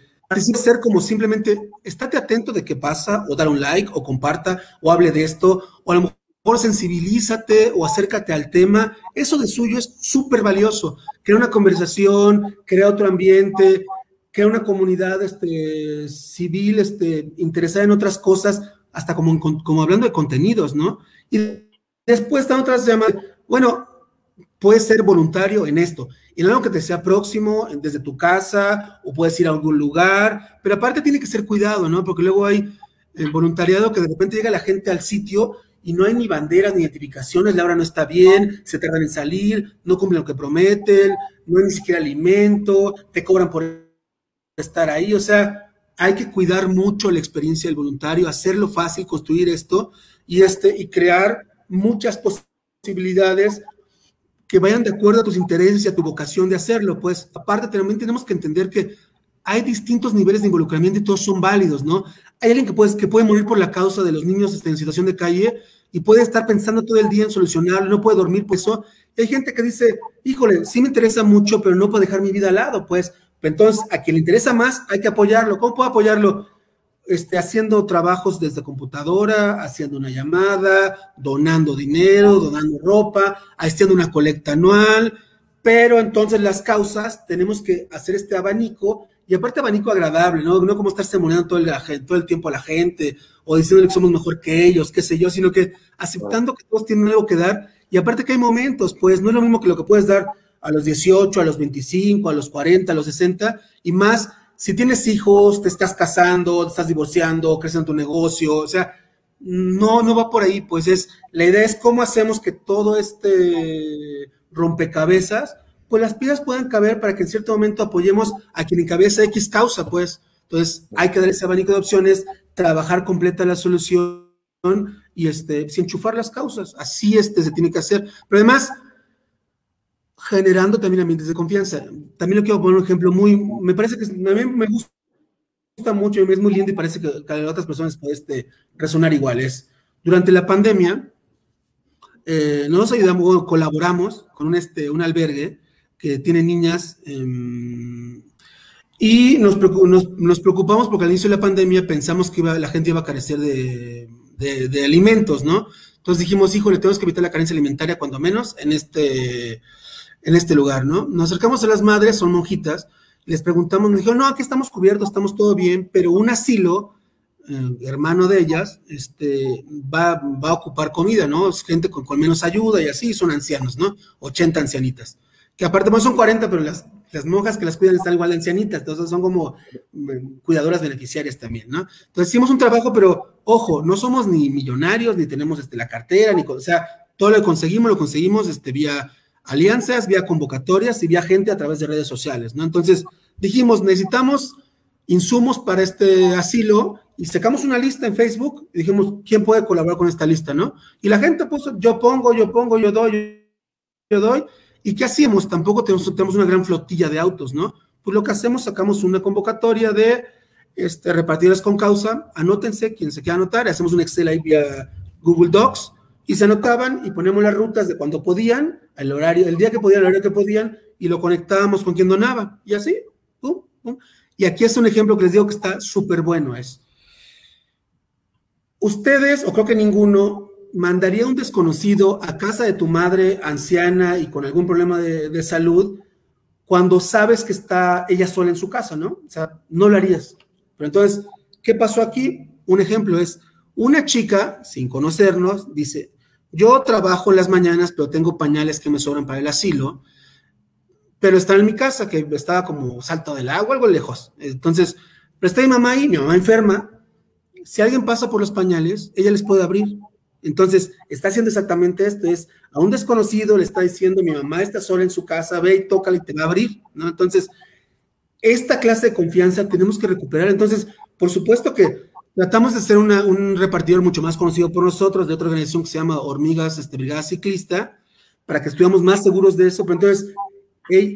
ser como simplemente estate atento de qué pasa o dar un like o comparta o hable de esto o a lo mejor sensibilízate o acércate al tema, eso de suyo es súper valioso. Crea una conversación, crea otro ambiente, crea una comunidad este, civil este, interesada en otras cosas, hasta como, como hablando de contenidos, ¿no? Y después están otras llamadas, bueno, puedes ser voluntario en esto, en algo que te sea próximo, desde tu casa, o puedes ir a algún lugar, pero aparte tiene que ser cuidado, ¿no? Porque luego hay el voluntariado que de repente llega la gente al sitio y no hay ni banderas ni identificaciones, la hora no está bien, se tardan en salir, no cumplen lo que prometen, no hay ni siquiera alimento, te cobran por estar ahí. O sea, hay que cuidar mucho la experiencia del voluntario, hacerlo fácil, construir esto. y, este, y crear muchas posibilidades que vayan de acuerdo a tus intereses y a tu vocación de hacerlo. Pues aparte también tenemos que entender que hay distintos niveles de involucramiento y todos son válidos, ¿no? Hay alguien que, puede, que puede morir por la causa de los niños este, en situación de calle y puede estar pensando todo el día en solucionarlo, no puede dormir por eso. hay gente que dice, híjole, sí me interesa mucho, pero no puedo dejar mi vida al lado, pues. Entonces, a quien le interesa más, hay que apoyarlo. ¿Cómo puedo apoyarlo? Este, haciendo trabajos desde computadora, haciendo una llamada, donando dinero, donando ropa, haciendo una colecta anual, pero entonces las causas tenemos que hacer este abanico y aparte abanico agradable, ¿no? No como estar semonando todo el, todo el tiempo a la gente o diciendo que somos mejor que ellos, qué sé yo, sino que aceptando que todos tienen algo que dar y aparte que hay momentos, pues no es lo mismo que lo que puedes dar a los 18, a los 25, a los 40, a los 60 y más si tienes hijos, te estás casando, te estás divorciando, creciendo tu negocio, o sea, no, no va por ahí, pues es, la idea es cómo hacemos que todo este rompecabezas, pues las piezas puedan caber para que en cierto momento apoyemos a quien encabeza X causa, pues. Entonces, hay que dar ese abanico de opciones, trabajar completa la solución y este, sin enchufar las causas. Así este se tiene que hacer. Pero además, generando también ambientes de confianza. También lo quiero poner un ejemplo muy, me parece que a mí me gusta mucho y es muy lindo y parece que, a otras personas puede este, resonar iguales. Durante la pandemia, eh, nos ayudamos, colaboramos con un, este, un albergue que tiene niñas em, y nos, nos, preocupamos porque al inicio de la pandemia pensamos que la gente iba a carecer de, de, de alimentos, ¿no? Entonces dijimos, híjole, tenemos que evitar la carencia alimentaria cuando menos en este en este lugar, ¿no? Nos acercamos a las madres, son monjitas, les preguntamos, nos dijeron, no, aquí estamos cubiertos, estamos todo bien, pero un asilo, eh, hermano de ellas, este, va, va, a ocupar comida, ¿no? Es gente con, con, menos ayuda y así, son ancianos, ¿no? 80 ancianitas. Que aparte, más son 40, pero las, las monjas que las cuidan están igual de ancianitas, entonces son como mm, cuidadoras beneficiarias también, ¿no? Entonces hicimos un trabajo, pero ojo, no somos ni millonarios, ni tenemos este, la cartera, ni, o sea, todo lo que conseguimos, lo conseguimos este, vía alianzas, vía convocatorias y vía gente a través de redes sociales, ¿no? Entonces dijimos, necesitamos insumos para este asilo y sacamos una lista en Facebook y dijimos, ¿quién puede colaborar con esta lista, no? Y la gente puso, yo pongo, yo pongo, yo doy, yo doy. ¿Y qué hacíamos? Tampoco tenemos, una gran flotilla de autos, ¿no? Pues lo que hacemos, sacamos una convocatoria de este, repartidas con causa, anótense, quien se quiera anotar, hacemos un Excel ahí vía Google Docs y se anotaban y poníamos las rutas de cuando podían, el horario, el día que podían, el horario que podían, y lo conectábamos con quien donaba, y así, pum, pum. Y aquí es un ejemplo que les digo que está súper bueno, es, ustedes, o creo que ninguno, mandaría un desconocido a casa de tu madre anciana y con algún problema de, de salud cuando sabes que está ella sola en su casa, ¿no? O sea, no lo harías. Pero entonces, ¿qué pasó aquí? Un ejemplo es, una chica, sin conocernos, dice, yo trabajo en las mañanas, pero tengo pañales que me sobran para el asilo, pero está en mi casa, que estaba como salto del agua, algo lejos. Entonces, pero está mi mamá ahí, mi mamá enferma. Si alguien pasa por los pañales, ella les puede abrir. Entonces, está haciendo exactamente esto, es a un desconocido le está diciendo, mi mamá está sola en su casa, ve y tócale y te va a abrir, ¿no? Entonces, esta clase de confianza tenemos que recuperar. Entonces, por supuesto que Tratamos de ser un repartidor mucho más conocido por nosotros, de otra organización que se llama Hormigas este, Brigada Ciclista, para que estuviéramos más seguros de eso. Pero entonces,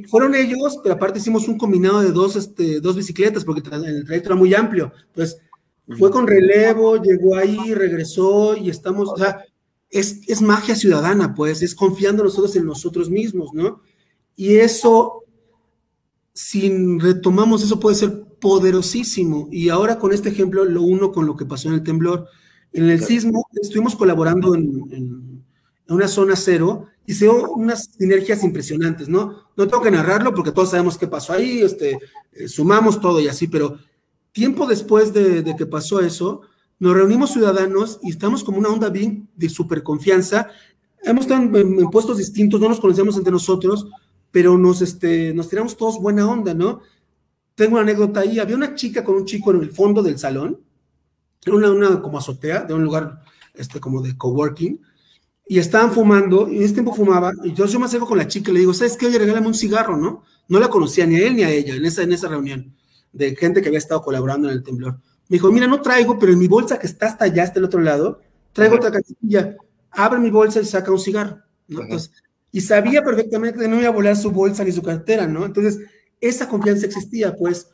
fueron ellos, pero aparte hicimos un combinado de dos, este, dos bicicletas, porque el trayecto era muy amplio. Entonces, fue con relevo, llegó ahí, regresó y estamos, o sea, es, es magia ciudadana, pues, es confiando nosotros en nosotros mismos, ¿no? Y eso, si retomamos eso, puede ser poderosísimo. Y ahora con este ejemplo lo uno con lo que pasó en el temblor. En el sismo estuvimos colaborando en, una zona cero y se dio unas sinergias impresionantes, ¿no? No tengo que narrarlo porque todos sabemos qué pasó ahí, este, eh, sumamos todo y así, pero tiempo después de, que pasó eso, nos reunimos ciudadanos y estamos como una onda bien de super confianza. Hemos estado en, puestos distintos, no nos conocemos entre nosotros, pero nos, este, nos tiramos todos buena onda, ¿no? Tengo una anécdota ahí. Había una chica con un chico en el fondo del salón. Era una, una como azotea de un lugar este, como de coworking. Y estaban fumando, y en ese tiempo fumaba. Y yo, yo me acerco con la chica y le digo, ¿sabes qué? Oye, regálame un cigarro, ¿no? No la conocía ni a él ni a ella en esa, en esa reunión de gente que había estado colaborando en el temblor. Me dijo, mira, no traigo, pero en mi bolsa que está hasta allá, hasta el otro lado, traigo otra canastilla, abre mi bolsa y saca un cigarro, ¿no? Entonces, y sabía perfectamente que no iba a volar su bolsa ni su cartera, ¿no? Entonces, esa confianza existía, pues.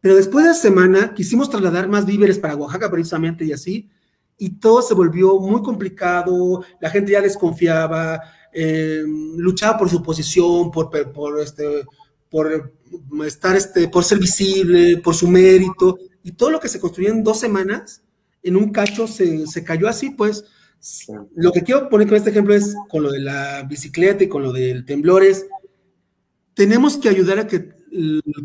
Pero después de la semana quisimos trasladar más víveres para Oaxaca precisamente y así, y todo se volvió muy complicado, la gente ya desconfiaba, eh, luchaba por su posición, por, por, este, por estar, este, por ser visible, por su mérito, y todo lo que se construyó en dos semanas, en un cacho se, se cayó así, pues. Lo que quiero poner con este ejemplo es con lo de la bicicleta y con lo del temblor es, tenemos que ayudar a que,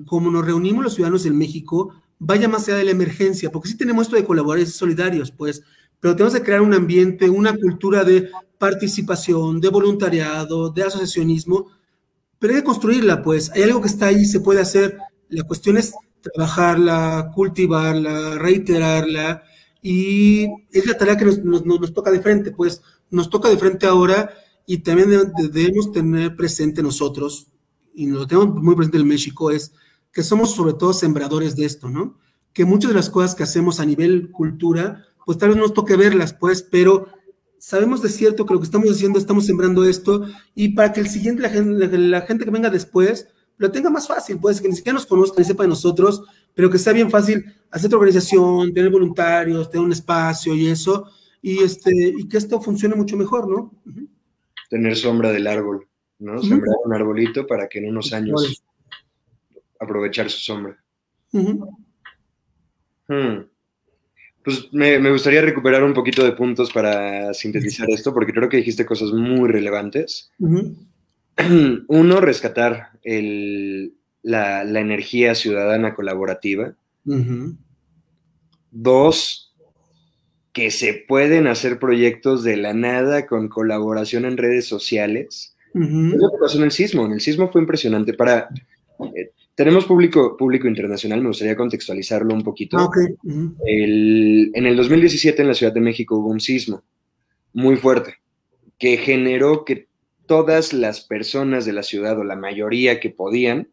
como nos reunimos los ciudadanos en México, vaya más allá de la emergencia, porque sí tenemos esto de colaboradores solidarios, pues, pero tenemos que crear un ambiente, una cultura de participación, de voluntariado, de asociacionismo, pero hay que construirla, pues. Hay algo que está ahí, se puede hacer. La cuestión es trabajarla, cultivarla, reiterarla, y es la tarea que nos, nos, toca de frente, pues nos toca de frente ahora y también debemos tener presente nosotros, y lo tenemos muy presente en México, es que somos sobre todo sembradores de esto, ¿no? Que muchas de las cosas que hacemos a nivel cultura pues tal vez nos toque verlas, pues, pero sabemos de cierto que lo que estamos haciendo, estamos sembrando esto, y para que el siguiente, la gente, que venga después, lo tenga más fácil, pues, que ni siquiera nos conozca ni sepa de nosotros, pero que sea bien fácil hacer tu organización, tener voluntarios, tener un espacio y eso, y, este, y que esto funcione mucho mejor, ¿no? Tener sombra del árbol, ¿no? Sembrar un arbolito para que en unos años aprovechar su sombra. Hmm. Pues me, gustaría recuperar un poquito de puntos para sintetizar esto, porque creo que dijiste cosas muy relevantes. *clears throat* Uno, rescatar la, energía ciudadana colaborativa. Dos, que se pueden hacer proyectos de la nada con colaboración en redes sociales. Lo que pasó en el sismo. En el sismo fue impresionante. Para, eh, tenemos público, público internacional, me gustaría contextualizarlo un poquito. Ah, en el 2017 en la Ciudad de México hubo un sismo muy fuerte que generó que todas las personas de la ciudad, o la mayoría que podían,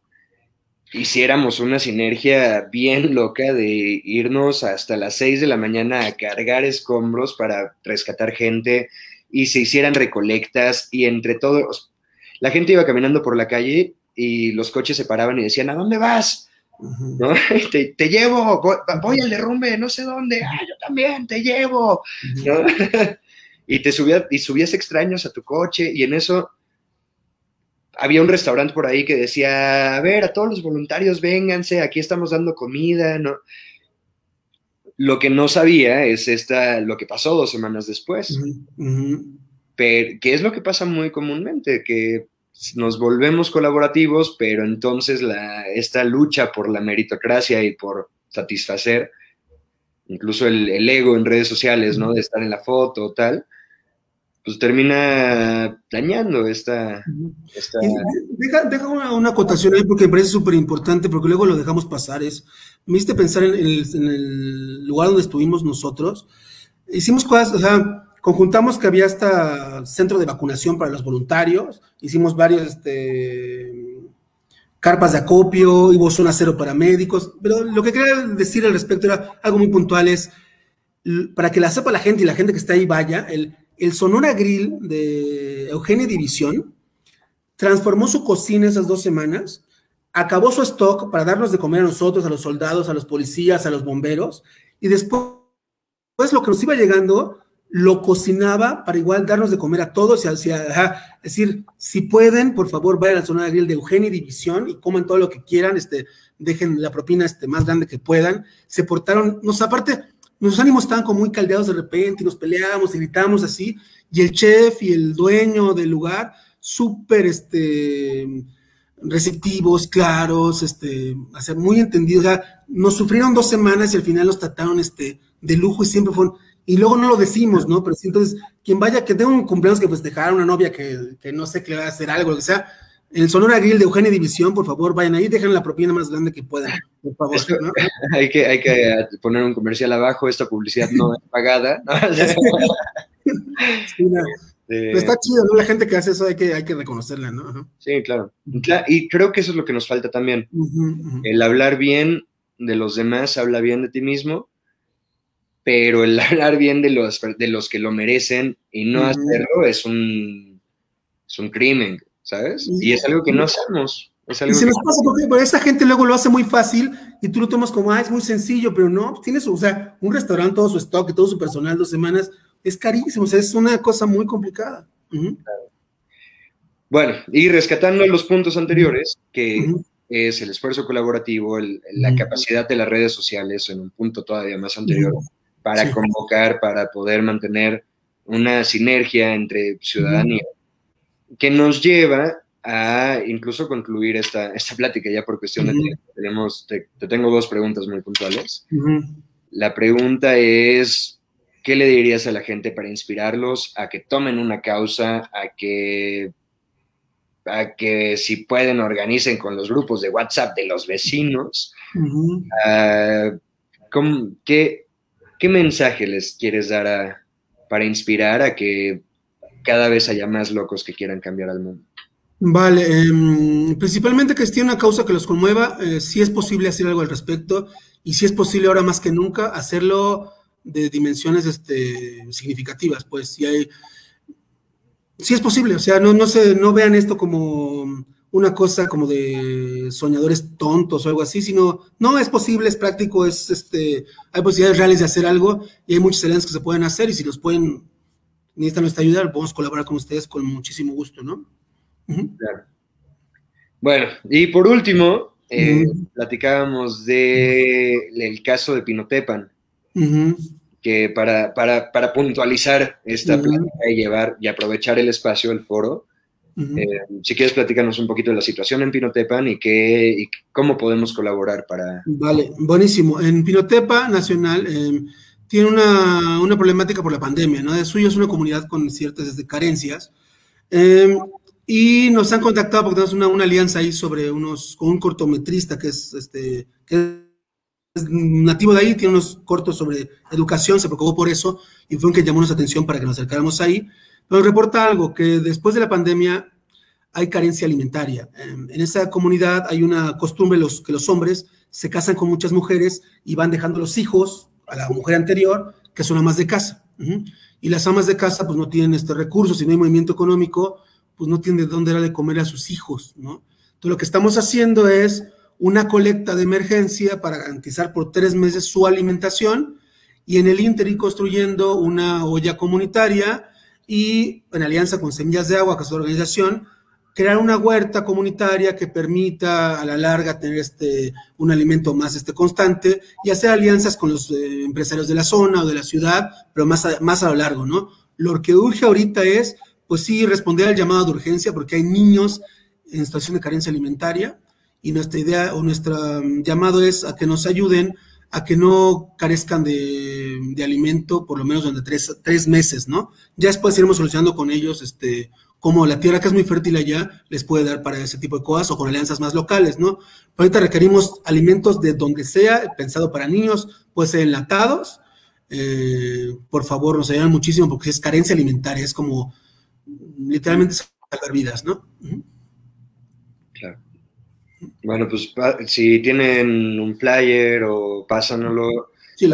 hiciéramos una sinergia bien *laughs* loca de irnos hasta las 6 de la mañana a cargar escombros para rescatar gente y se hicieran recolectas y entre todos, la gente iba caminando por la calle y los coches se paraban y decían, ¿a dónde vas? ¿No? *laughs* Te, llevo, voy, al derrumbe, no sé dónde, ah, yo también, te llevo. *laughs* y te subías, y subías extraños a tu coche y en eso había un restaurante por ahí que decía, a ver, a todos los voluntarios, vénganse, aquí estamos dando comida, ¿no? Lo que no sabía es esta, lo que pasó dos semanas después. Pero, ¿qué es lo que pasa muy comúnmente? Que nos volvemos colaborativos, pero entonces la, esta lucha por la meritocracia y por satisfacer incluso el, ego en redes sociales, ¿no? De estar en la foto o tal, pues termina dañando esta... Deja, una, acotación ahí porque me parece súper importante, porque luego lo dejamos pasar, es, me hiciste pensar en el, en el lugar donde estuvimos nosotros, hicimos cosas, o sea, conjuntamos que había hasta centro de vacunación para los voluntarios, hicimos varios este, carpas de acopio, hubo zona cero para médicos, pero lo que quería decir al respecto era algo muy puntual, es para que la sepa la gente y la gente que está ahí vaya, el, el Sonora Grill de Eugenia División transformó su cocina esas dos semanas, acabó su stock para darnos de comer a nosotros, a los soldados, a los policías, a los bomberos, y después pues lo que nos iba llegando lo cocinaba para igual darnos de comer a todos y decir, si pueden, por favor, vayan a la zona de grill de Eugenia y División y coman todo lo que quieran, este, dejen la propina este, más grande que puedan. Se portaron, nos aparte, nuestros ánimos estaban como muy caldeados de repente y nos peleábamos y gritábamos así, y el chef y el dueño del lugar, súper, este, receptivos, claros, este, hacer muy entendidos, o nos sufrieron dos semanas y al final nos trataron, este, de lujo y siempre fueron, y luego no lo decimos, ¿no? Pero sí, entonces, quien vaya, que tenga un cumpleaños que festejar, una novia que, que no sé que le va a hacer algo, lo que sea, el Sonora Grill de Eugenia División, por favor, vayan ahí, dejen la propina más grande que puedan, por favor. ¿no? *laughs* hay, que, hay que poner un comercial abajo, esta publicidad no es pagada. *laughs* Pero está chido, ¿no? La gente que hace eso hay que, hay que reconocerla, ¿no? Sí, claro. Y creo que eso es lo que nos falta también. El hablar bien de los demás, habla bien de ti mismo pero el *laughs* hablar bien de los, de los que lo merecen y no hacerlo es un, es un crimen, ¿sabes? Y es algo que no hacemos. Es algo y se nos pasa porque esa gente luego lo hace muy fácil y tú lo tomas como, ah, es muy sencillo, pero no, tienes, o sea, un restaurante, todo su stock y todo su personal, dos semanas, es carísimo, o sea, es una cosa muy complicada. Bueno, y rescatando los puntos anteriores, que es el esfuerzo colaborativo, la capacidad de las redes sociales en un punto todavía más anterior, para convocar, para poder mantener una sinergia entre ciudadanía, que nos lleva a incluso concluir esta, esta plática ya por cuestión de tiempo. Tenemos, te, tengo dos preguntas muy puntuales. La pregunta es, ¿qué le dirías a la gente para inspirarlos a que tomen una causa, a que, a que si pueden organicen con los grupos de WhatsApp de los vecinos? ¿qué, ¿Qué mensaje les quieres dar para inspirar a que cada vez haya más locos que quieran cambiar al mundo? Vale, em, principalmente que esté una causa que los conmueva, eh, si es posible hacer algo al respecto y si es posible ahora más que nunca hacerlo de dimensiones este, significativas, pues si hay, si es posible, o sea, no, no, se, no vean esto como una cosa como de soñadores tontos o algo así, sino no es posible, es práctico, es este, hay posibilidades reales de hacer algo y hay muchas alianzas que se pueden hacer y si los pueden, necesitan nuestra ayuda, podemos colaborar con ustedes con muchísimo gusto, ¿no? Bueno, y por último, eh, platicábamos del caso de Pinotepan, que para, para, puntualizar esta plática y llevar y aprovechar el espacio, el foro, eh, si quieres platicarnos un poquito de la situación en Pinotepan y, qué, y cómo podemos colaborar para... Vale, buenísimo. En Pinotepa Nacional em, tiene una, una, problemática por la pandemia, ¿no? De suyo es una comunidad con ciertas carencias. Eh, y nos han contactado porque tenemos una, una, alianza ahí sobre unos, con un cortometrista que es, este, que es nativo de ahí, tiene unos cortos sobre educación, se preocupó por eso y fue un que llamó nuestra atención para que nos acercáramos ahí. Nos reporta algo, que después de la pandemia hay carencia alimentaria. En esa comunidad hay una costumbre los, que los hombres se casan con muchas mujeres y van dejando los hijos a la mujer anterior, que son amas de casa. Y las amas de casa pues no tienen este recurso, si no hay movimiento económico, pues no tienen de dónde darle de comer a sus hijos, ¿no? Entonces lo que estamos haciendo es una colecta de emergencia para garantizar por tres meses su alimentación y en el Inter ir construyendo una olla comunitaria y en alianza con Semillas de Agua, que es la organización, crear una huerta comunitaria que permita a la larga tener este, un alimento más este, constante y hacer alianzas con los eh, empresarios de la zona o de la ciudad, pero más a, más a lo largo, ¿no? Lo que urge ahorita es pues sí, responder al llamado de urgencia porque hay niños en situación de carencia alimentaria y nuestra idea o nuestro mm, llamado es a que nos ayuden a que no carezcan de, alimento por lo menos durante tres, meses, ¿no? Ya después iremos solucionando con ellos, este, como la tierra que es muy fértil allá, les puede dar para ese tipo de cosas o con alianzas más locales, ¿no? Pero ahorita requerimos alimentos de donde sea, pensado para niños, puede ser enlatados, eh, por favor, nos ayudan muchísimo porque es carencia alimentaria, es como literalmente salvar vidas, ¿no? Claro. Bueno, pues si tienen un flyer o pásanoslo, sí,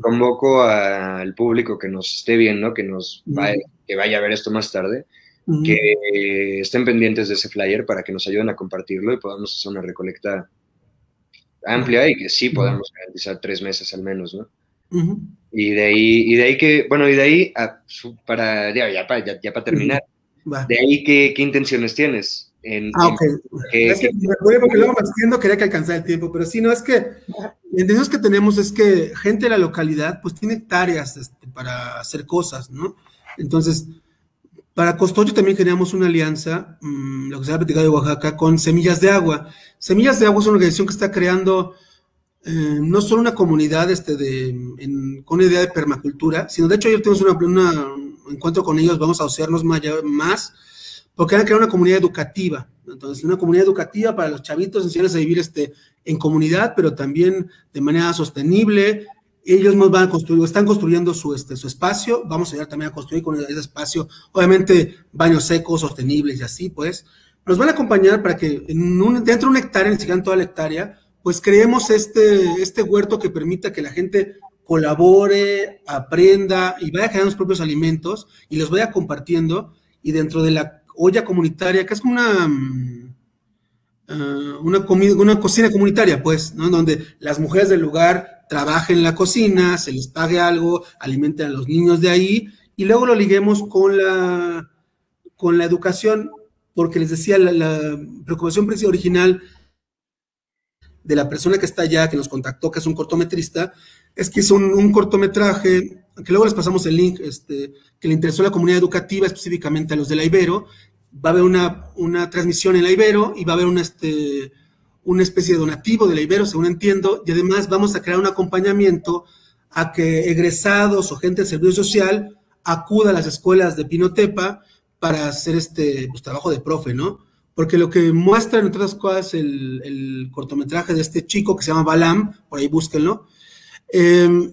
convoco al público que nos esté viendo, que nos vaya, que vaya a ver esto más tarde, que estén pendientes de ese flyer para que nos ayuden a compartirlo y podamos hacer una recolecta amplia y que sí podamos garantizar tres meses al menos, ¿no? Y de ahí, y de ahí que, bueno, y de ahí, para, ya, ya, ya, para terminar, de ahí qué, qué intenciones tienes. En, ah, ok. es que, me porque luego me quería que alcanzara el tiempo, pero sí, no, es que la intención que tenemos es que gente de la localidad, pues tiene tareas este, para hacer cosas, ¿no? Entonces, para Costoyo también generamos una alianza, mm, lo que se ha platicado de Oaxaca, con Semillas de Agua. Semillas de Agua es una organización que está creando eh, no solo una comunidad este, de, con una idea de permacultura, sino de hecho ayer tuvimos un encuentro con ellos, vamos a asociarnos más, más porque van a crear una comunidad educativa. Entonces, una comunidad educativa para los chavitos, enseñarles a vivir este, en comunidad, pero también de manera sostenible. Ellos nos van a construir, están construyendo su, este, su espacio, vamos a ayudar también a construir con ese espacio, obviamente baños secos, sostenibles y así, pues. Nos van a acompañar para que en un, dentro de una hectárea, ni siquiera en toda la hectárea, pues creemos este, este huerto que permita que la gente colabore, aprenda y vaya creando sus propios alimentos y los vaya compartiendo y dentro de la olla comunitaria, que es como una, mm, ah, una, comida, una cocina comunitaria, pues, ¿no? Donde las mujeres del lugar trabajen en la cocina, se les pague algo, alimenten a los niños de ahí y luego lo liguemos con la, con la educación, porque les decía, la, la preocupación original de la persona que está allá, que nos contactó, que es un cortometrista, es que hizo un, cortometraje, que luego les pasamos el link, este, que le interesó a la comunidad educativa, específicamente a los de la Ibero. Va a haber una, una transmisión en la Ibero y va a haber una, este, una especie de donativo de la Ibero, según entiendo, y además vamos a crear un acompañamiento a que egresados o gente del servicio social acuda a las escuelas de Pinotepa para hacer este pues, trabajo de profe, ¿no? Porque lo que muestra, entre otras cosas, el, el cortometraje de este chico que se llama Balam, por ahí búsquenlo, Em,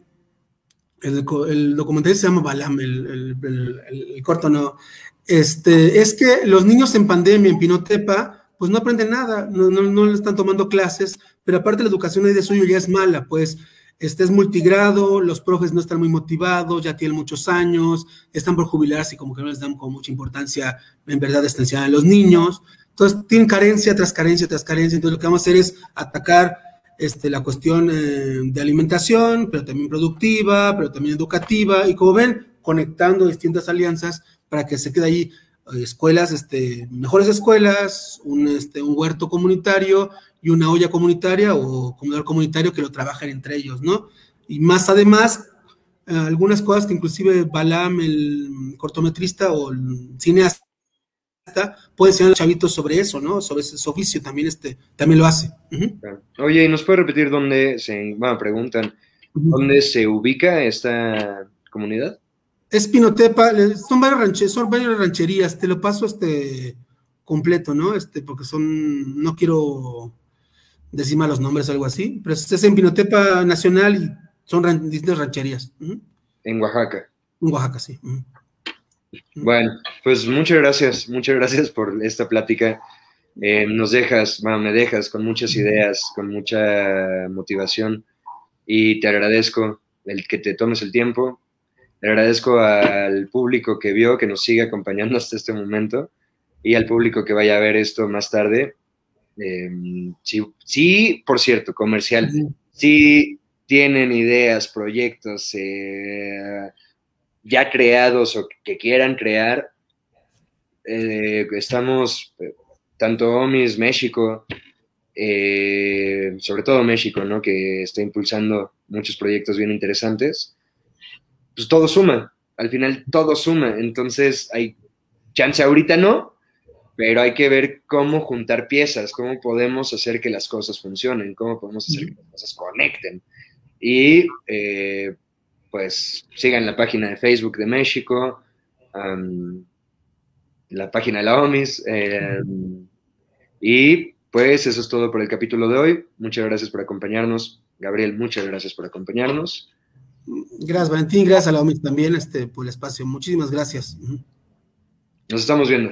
el, documental se llama Balam, el, corto no. Este, es que los niños en pandemia en Pinotepa, pues no aprenden nada, no, no, le están tomando clases, pero aparte la educación ahí de suyo ya es mala, pues este es multigrado, los profes no están muy motivados, ya tienen muchos años, están por jubilarse y como que no les dan con mucha importancia en verdad esta a los niños. Entonces tienen carencia tras carencia tras carencia, entonces lo que vamos a hacer es atacar este, la cuestión eh, de alimentación, pero también productiva, pero también educativa, y como ven, conectando distintas alianzas para que se quede ahí eh, escuelas, este, mejores escuelas, un, este, un huerto comunitario y una olla comunitaria o comedor comunitario que lo trabajen entre ellos, ¿no? Y más además, algunas cosas que inclusive Balam, el cortometrista o el cineasta, puede enseñar a los chavitos sobre eso, ¿no? Sobre ese oficio también, este, también lo hace. Oye, ¿y nos puede repetir dónde se, bueno, preguntan, dónde se ubica esta comunidad? Es Pinotepa, son varias, rancherías, son varias rancherías, te lo paso este completo, ¿no? Este, porque son, no quiero decir malos nombres o algo así, pero es en Pinotepa Nacional y son distintas rancherías. En Oaxaca. En Oaxaca, sí. Bueno, pues muchas gracias, muchas gracias por esta plática. Eh, nos dejas, bueno, me dejas con muchas ideas, con mucha motivación y te agradezco el que te tomes el tiempo. Le agradezco al público que vio, que nos sigue acompañando hasta este momento y al público que vaya a ver esto más tarde. Em, sí, por cierto, comercial. Si tienen ideas, proyectos, eh, ya creados o que quieran crear. Eh, estamos, eh, tanto OMIS, México, eh, sobre todo México, ¿no? que está impulsando muchos proyectos bien interesantes, pues todo suma, al final todo suma, entonces hay chance ahorita no, pero hay que ver cómo juntar piezas, cómo podemos hacer que las cosas funcionen, cómo podemos hacer que las cosas conecten. Y pues sigan la página de Facebook de México, la página de la OMIS. Em, y pues eso es todo por el capítulo de hoy. Muchas gracias por acompañarnos. Gabriel, muchas gracias por acompañarnos. Gracias, Valentín. Gracias a la OMIS también este, por el espacio. Muchísimas gracias. Nos estamos viendo.